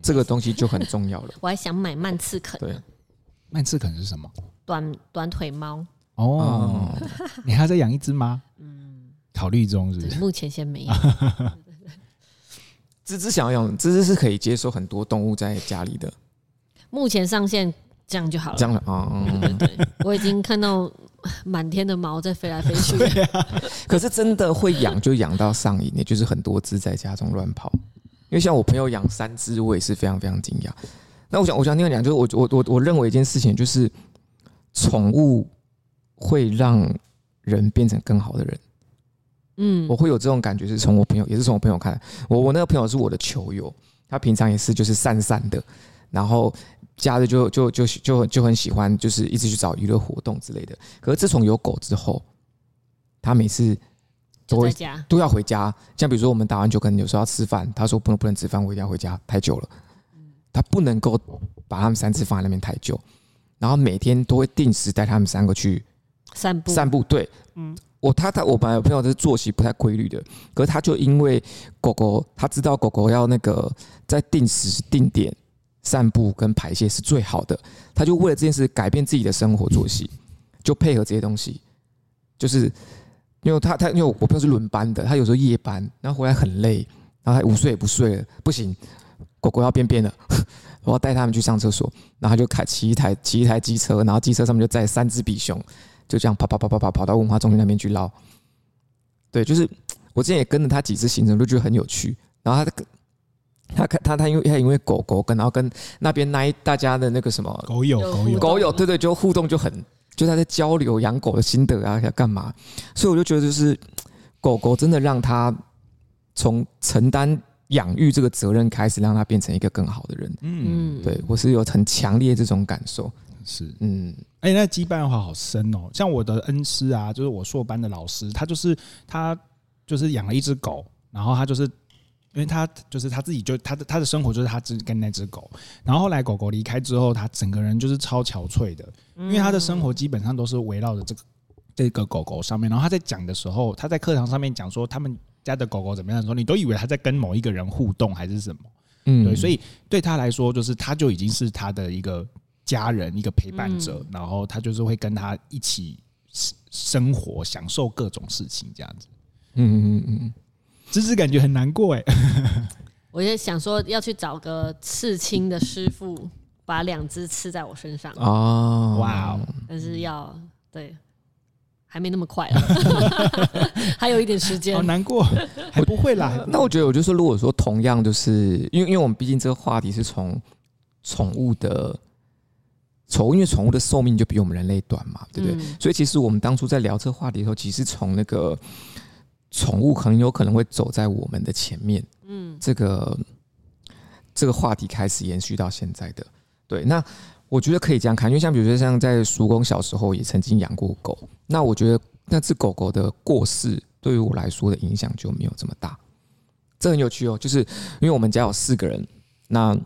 这个东西就很重要了。我还想买曼赤肯。对，曼赤肯是什么？短短腿猫。哦，你还在养一只吗？嗯，考虑中是不是？目前先没有。芝芝想要养，芝芝是可以接受很多动物在家里的。目前上线这样就好了。这样了啊，对对对，我已经看到。满天的毛在飞来飞去，可是真的会养就养到上瘾，也就是很多只在家中乱跑。因为像我朋友养三只，我也是非常非常惊讶。那我想，我想另外讲，就是我我我我认为一件事情，就是宠物会让人变成更好的人。嗯，我会有这种感觉，是从我朋友，也是从我朋友看。我我那个朋友是我的球友，他平常也是就是散散的，然后。假日就就就就就很喜欢，就是一直去找娱乐活动之类的。可是自从有狗之后，他每次都会都要回家。像比如说我们打完球，可能有时候要吃饭，他说不能不能吃饭，我一定要回家，太久了。他不能够把他们三次放在那边太久，然后每天都会定时带他们三个去散步。散步，对，嗯，我他他我本来有朋友是作息不太规律的，可是他就因为狗狗，他知道狗狗要那个在定时定点。散步跟排泄是最好的，他就为了这件事改变自己的生活作息，就配合这些东西。就是因为他他因为我朋友是轮班的，他有时候夜班，然后回来很累，然后他午睡也不睡了，不行，狗狗要便便了，我要带他们去上厕所，然后他就开骑一台骑一台机车，然后机车上面就载三只比熊，就这样跑跑跑跑跑跑到文化中心那边去捞。对，就是我之前也跟着他几次行程，就觉得很有趣，然后他。他看他他因为他因为狗狗跟然后跟那边那一大家的那个什么狗友狗友狗友对对，就互动就很就他在交流养狗的心得啊要干嘛，所以我就觉得就是狗狗真的让他从承担养育这个责任开始，让他变成一个更好的人。嗯，对我是有很强烈这种感受。是嗯，哎，那羁绊的话好深哦。像我的恩师啊，就是我硕班的老师，他就是他就是养了一只狗，然后他就是。因为他就是他自己，就他的他的生活就是他只跟那只狗，然后后来狗狗离开之后，他整个人就是超憔悴的，因为他的生活基本上都是围绕着这个这个狗狗上面。然后他在讲的时候，他在课堂上面讲说他们家的狗狗怎么样的时候，你都以为他在跟某一个人互动还是什么？嗯，对，所以对他来说，就是他就已经是他的一个家人，一个陪伴者，然后他就是会跟他一起生活，享受各种事情这样子。嗯嗯嗯嗯。只是感觉很难过哎，我也想说要去找个刺青的师傅，把两只刺在我身上哦，哇哦！但是要对，还没那么快了，还有一点时间。好难过，还不会啦。那我觉得，我就说，如果说同样就是因为，因为我们毕竟这个话题是从宠物的宠物，因为宠物的寿命就比我们人类短嘛，对不对？所以其实我们当初在聊这个话题的时候，其实从那个。宠物很有可能会走在我们的前面，嗯，这个这个话题开始延续到现在的，对。那我觉得可以这样看，因为像比如说像在叔公小时候也曾经养过狗，那我觉得那只狗狗的过世对于我来说的影响就没有这么大。这很有趣哦，就是因为我们家有四个人，那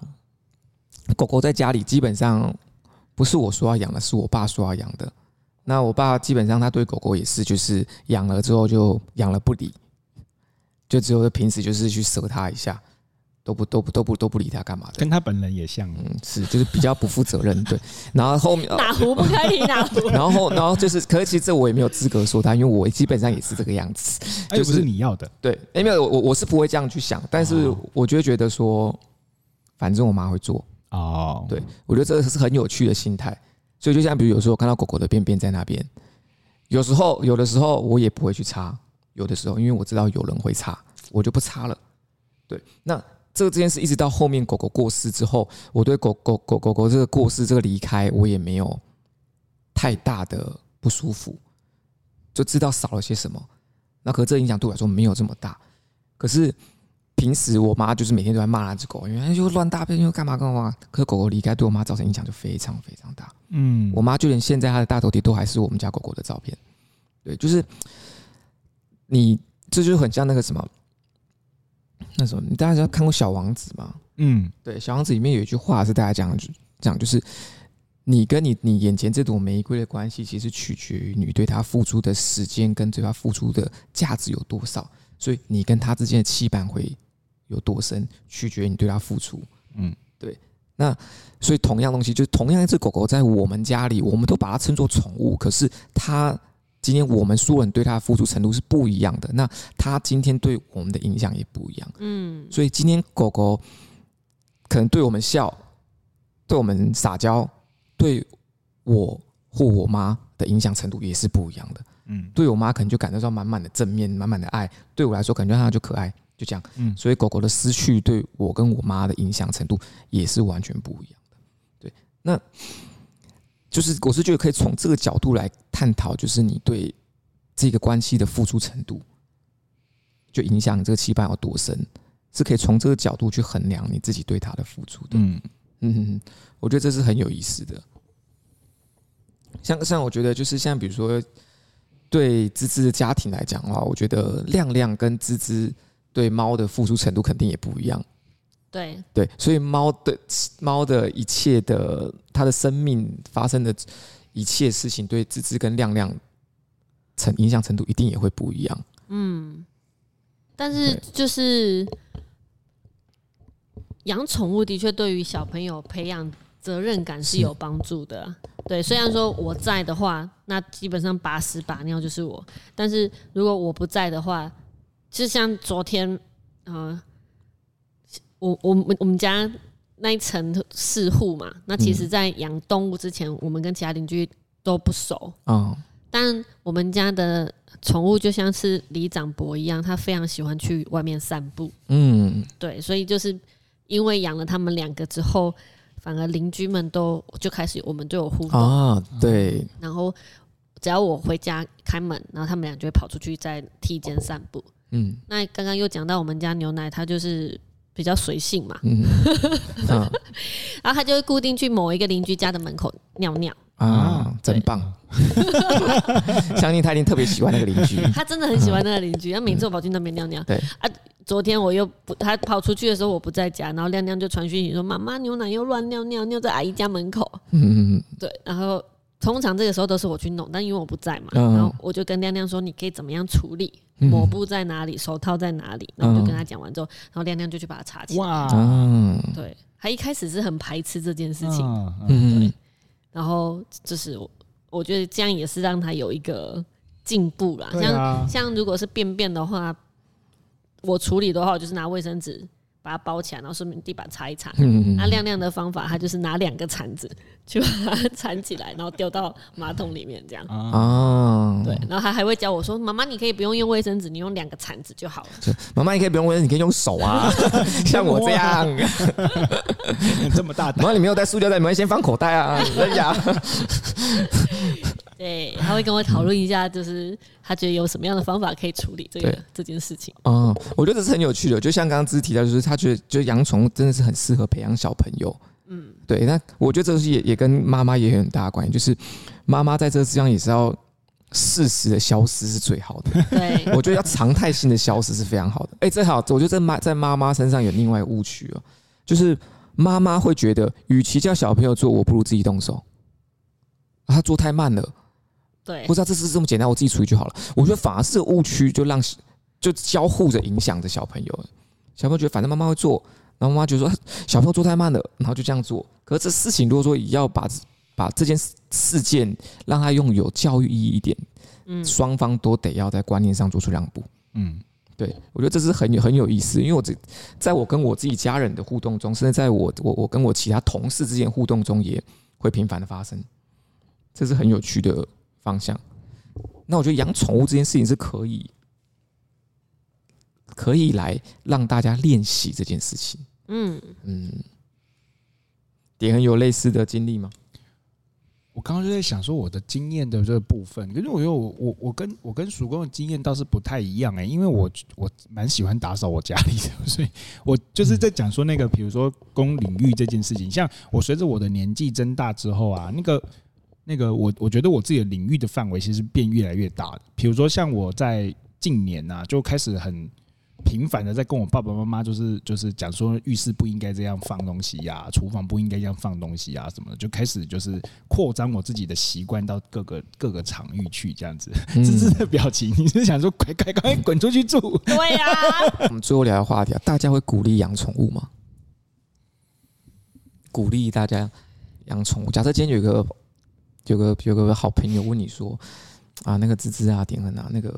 狗狗在家里基本上不是我说要养的，是我爸说要养的。那我爸基本上他对狗狗也是，就是养了之后就养了不理，就只有平时就是去舍它一下。都不都不都不都不理他干嘛的？跟他本人也像，嗯，是就是比较不负责任，对。然后后面哪壶不开提哪壶。然后然后就是，可是其实这我也没有资格说他，因为我基本上也是这个样子，就是、不是你要的。对，哎，没有，我我是不会这样去想，但是我就会觉得说，反正我妈会做哦。对，我觉得这个是很有趣的心态。所以就像比如有时候看到狗狗的便便在那边，有时候有的时候我也不会去擦，有的时候因为我知道有人会擦，我就不擦了。对，那。这个这件事一直到后面狗狗过世之后，我对狗狗狗狗狗这个过世这个离开，我也没有太大的不舒服，就知道少了些什么。那可是这影响对我来说没有这么大。可是平时我妈就是每天都在骂那只狗，因为又乱大便又干嘛干嘛。可是狗狗离开对我妈造成影响就非常非常大。嗯，我妈就连现在她的大头贴都还是我们家狗狗的照片。对，就是你这就很像那个什么。那什么，你大家看过《小王子》吗？嗯，对，《小王子》里面有一句话是大家讲的，讲就是你跟你你眼前这朵玫瑰的关系，其实取决于你对它付出的时间跟对他付出的价值有多少。所以你跟他之间的羁绊会有多深，取决于你对它付出。嗯，对。那所以同样东西，就是同样一只狗狗在我们家里，我们都把它称作宠物，可是它。今天我们所有人对它的付出程度是不一样的，那它今天对我们的影响也不一样。嗯，所以今天狗狗可能对我们笑，对我们撒娇，对我或我妈的影响程度也是不一样的。嗯，对我妈可能就感受到满满的正面、满满的爱，对我来说感觉它就可爱，就这样。嗯，所以狗狗的失去对我跟我妈的影响程度也是完全不一样的。对，那。就是我是觉得可以从这个角度来探讨，就是你对这个关系的付出程度，就影响你这个羁绊有多深，是可以从这个角度去衡量你自己对它的付出的。嗯嗯，我觉得这是很有意思的。像像我觉得就是像比如说对芝芝的家庭来讲的话，我觉得亮亮跟芝芝对猫的付出程度肯定也不一样。对对，所以猫的猫的一切的它的生命发生的一切事情，对芝芝跟亮亮程影响程度一定也会不一样。嗯，但是就是养宠物的确对于小朋友培养责任感是有帮助的。对，虽然说我在的话，那基本上把屎把尿就是我，但是如果我不在的话，就像昨天，嗯、呃。我我们我们家那一层四户嘛，那其实，在养动物之前，我们跟其他邻居都不熟啊。但我们家的宠物就像是李长伯一样，他非常喜欢去外面散步。嗯，对，所以就是因为养了他们两个之后，反而邻居们都就开始我们都有互动啊。对，然后只要我回家开门，然后他们俩就会跑出去在梯间散步。嗯，那刚刚又讲到我们家牛奶，它就是。比较随性嘛，嗯，然后它就会固定去某一个邻居家的门口尿尿啊，真棒！相信他一定特别喜欢那个邻居，他真的很喜欢那个邻居，他每次我跑去那边尿尿。对啊，昨天我又不，他跑出去的时候我不在家，然后亮亮就传讯息说：“妈妈，牛奶又乱尿尿，尿在阿姨家门口。”嗯嗯，对，然后。通常这个时候都是我去弄，但因为我不在嘛，然后我就跟亮亮说：“你可以怎么样处理？抹布在哪里？手套在哪里？”然后我就跟他讲完之后，然后亮亮就去把它插起来。哇，对，他一开始是很排斥这件事情，对，然后就是我，我觉得这样也是让他有一个进步啦。像像如果是便便的话，我处理的话，我就是拿卫生纸。把它包起来，然后顺便地板擦一擦。那亮亮的方法，他就是拿两个铲子去把它 铲起来，然后丢到马桶里面，这样。哦，对。然后他还会教我说：“妈妈，你可以不用用卫生纸，你用两个铲子就好了。”妈妈，你可以不用卫生纸，你可以用手啊，像我这样。这么大胆。妈妈，你没有带塑料袋，你们先放口袋啊。对，他会跟我讨论一下，就是他觉得有什么样的方法可以处理这个这件事情。嗯、呃，我觉得这是很有趣的，就像刚刚之前提到，就是他觉得，就养宠物真的是很适合培养小朋友嗯，对。那我觉得这个也也跟妈妈也有很大的关系，就是妈妈在这个之上也是要适时的消失是最好的。对，我觉得要常态性的消失是非常好的。哎，正好，我觉得在妈在妈妈身上有另外误区哦，就是妈妈会觉得，与其叫小朋友做，我不如自己动手。他做太慢了，对，不知道这是这么简单，我自己处理就好了。我觉得反而是误区，就让就交互着影响着小朋友。小朋友觉得反正妈妈会做，然后妈妈觉得说小朋友做太慢了，然后就这样做。可是这事情如果说也要把把这件事件让他用有教育意义一点，嗯，双方都得要在观念上做出让步。嗯，对，我觉得这是很有很有意思，因为我这在我跟我自己家人的互动中，甚至在我我我跟我其他同事之间互动中，也会频繁的发生。这是很有趣的方向。那我觉得养宠物这件事情是可以，可以来让大家练习这件事情。嗯嗯，点很有类似的经历吗？我刚刚就在想说我的经验的这个部分，可是我觉得我我我跟我跟曙光的经验倒是不太一样哎、欸，因为我我蛮喜欢打扫我家里的，所以我就是在讲说那个，比如说公领域这件事情，像我随着我的年纪增大之后啊，那个。那个我我觉得我自己的领域的范围其实变越来越大的，比如说像我在近年呐、啊，就开始很频繁的在跟我爸爸妈妈就是就是讲说浴室不应该这样放东西呀、啊，厨房不应该这样放东西啊什么的，就开始就是扩张我自己的习惯到各个各个场域去这样子。芝芝的表情，你是想说快快快滚出去住？对呀。我们最后聊的话题啊，大家会鼓励养宠物吗？鼓励大家养宠物。假设今天有一个。有个有个好朋友问你说啊，那个芝芝啊，典衡啊，那个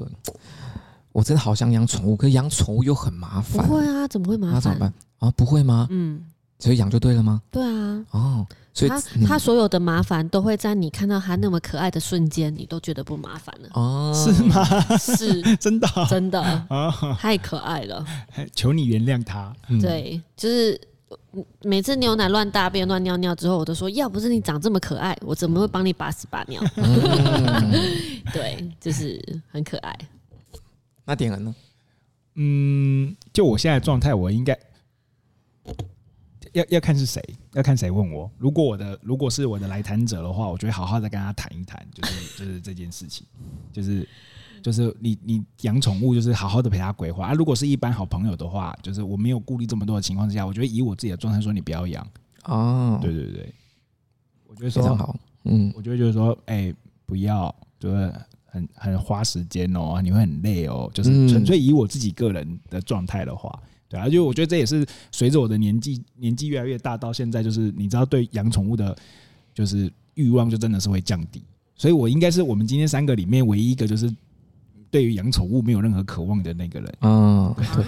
我真的好想养宠物，可是养宠物又很麻烦。不会啊，怎么会麻烦？那怎么办啊？不会吗？嗯，所以养就对了吗？对啊。哦，所以他他所有的麻烦都会在你看到他那么可爱的瞬间，你都觉得不麻烦了。哦，是吗？是 真的，真的太可爱了。求你原谅他。对，就是。每次牛奶乱大便、乱尿尿之后，我都说：要不是你长这么可爱，我怎么会帮你把屎把尿？嗯、对，就是很可爱。那典衡呢？嗯，就我现在状态，我应该要要看是谁，要看谁问我。如果我的如果是我的来谈者的话，我就会好好的跟他谈一谈，就是就是这件事情，就是。就是你你养宠物，就是好好的陪它规划啊。如果是一般好朋友的话，就是我没有顾虑这么多的情况之下，我觉得以我自己的状态说，你不要养哦。对对对，我觉得说非常好。嗯，我觉得就是说，哎、欸，不要，就是很很花时间哦，你会很累哦。就是纯粹以我自己个人的状态的话，对啊，就我觉得这也是随着我的年纪年纪越来越大，到现在就是你知道，对养宠物的，就是欲望就真的是会降低。所以我应该是我们今天三个里面唯一一个就是。对于养宠物没有任何渴望的那个人，嗯，对，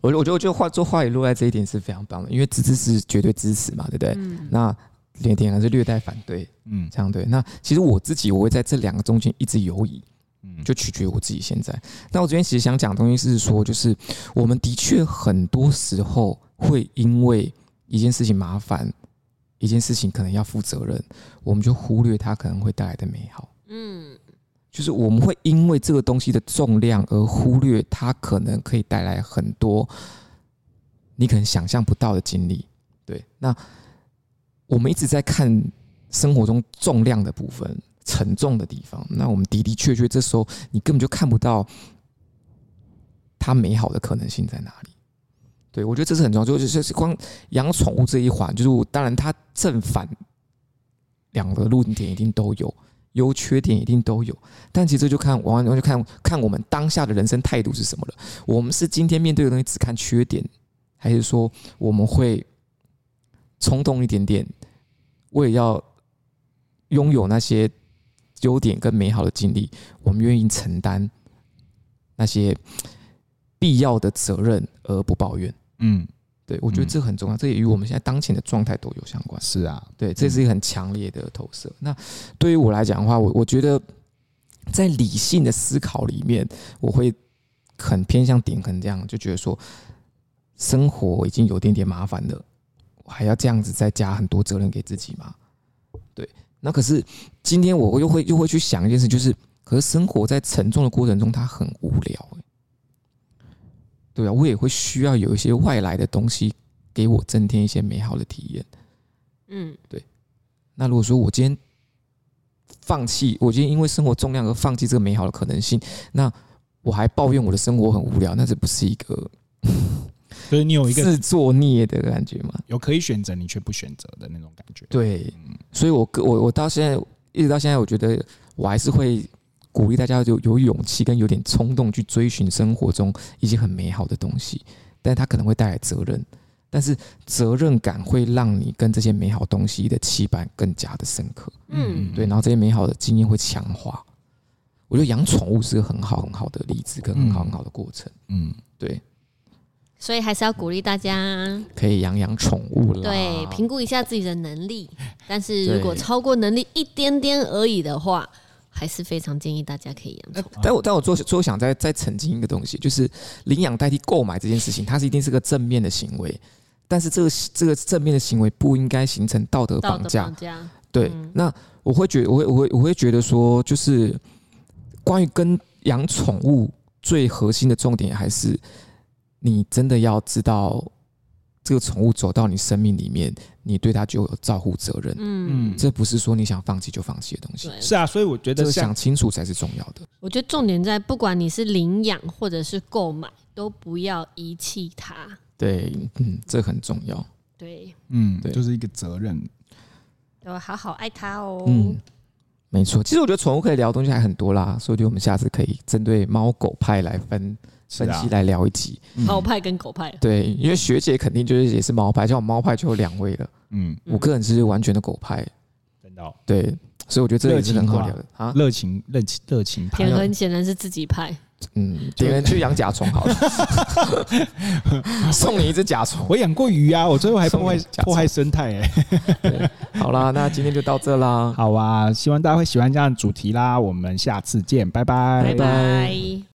我我觉得我觉得话做话语落在这一点是非常棒的，因为支持是绝对支持嘛，对不对？嗯、那点点还是略带反对，嗯，这样对。那其实我自己我会在这两个中间一直犹疑，嗯，就取决于我自己现在。那我这边其实想讲的东西是说，就是我们的确很多时候会因为一件事情麻烦，一件事情可能要负责任，我们就忽略它可能会带来的美好，嗯。就是我们会因为这个东西的重量而忽略它可能可以带来很多你可能想象不到的经历。对，那我们一直在看生活中重量的部分、沉重的地方。那我们的的确确，这时候你根本就看不到它美好的可能性在哪里。对，我觉得这是很重要。就是光养宠物这一环，就是我当然它正反两个论点一定都有。优缺点一定都有，但其实就看完完就看看我们当下的人生态度是什么了。我们是今天面对的东西只看缺点，还是说我们会冲动一点点，为了要拥有那些优点跟美好的经历，我们愿意承担那些必要的责任而不抱怨？嗯。对，我觉得这很重要，这也与我们现在当前的状态都有相关。是啊，对，这是一个很强烈的投射。那对于我来讲的话，我我觉得在理性的思考里面，我会很偏向典衡这样，就觉得说生活已经有点点麻烦了，我还要这样子再加很多责任给自己吗？对，那可是今天我又会又会去想一件事，就是可是生活在沉重的过程中，它很无聊。对啊，我也会需要有一些外来的东西给我增添一些美好的体验。嗯，对那如果说我今天放弃，我今天因为生活重量而放弃这个美好的可能性，那我还抱怨我的生活很无聊，那这不是一个 所以你有一个 自作孽的感觉吗？有可以选择，你却不选择的那种感觉。对，所以我个我我到现在一直到现在，我觉得我还是会鼓励大家有有勇气跟有点冲动去追寻生活中一些很美好的东西，但它可能会带来责任，但是责任感会让你跟这些美好东西的羁绊更加的深刻。嗯，对，然后这些美好的经验会强化。我觉得养宠物是个很好很好的例子，跟很好很好的过程。嗯，对，所以还是要鼓励大家，可以养养宠物啦。对，评估一下自己的能力。但是如果超过能力一点点而已的话，还是非常建议大家可以养宠物。但我但我最最后想再再澄清一个东西，就是领养代替购买这件事情，它是一定是个正面的行为，但是这个这个正面的行为不应该形成道德绑架。绑架。对，那我会觉得，我会我会我会觉得说，就是。关于跟养宠物最核心的重点，还是你真的要知道，这个宠物走到你生命里面，你对它就有照护责任。嗯，这不是说你想放弃就放弃的东西。是啊，所以我觉得想清楚才是重要的。我觉得重点在，不管你是领养或者是购买，都不要遗弃它。对，嗯，这很重要。对，嗯，对，就是一个责任，要好好爱它哦。嗯。没错，其实我觉得宠物可以聊的东西还很多啦，所以我们下次可以针对猫狗派来分分析来聊一集。猫派跟狗派，对，因为学姐肯定就是也是猫派，像我猫派就有两位了。嗯，我个人是完全的狗派，真的。对，所以我觉得这也是很好聊的啊，热情热情热情派。田恒显然是自己派。嗯，点人去养甲虫好了，送你一只甲虫。我养过鱼啊，我最后还破坏破坏生态哎。好啦，那今天就到这啦。好啊，希望大家会喜欢这样的主题啦。我们下次见，拜拜，拜拜。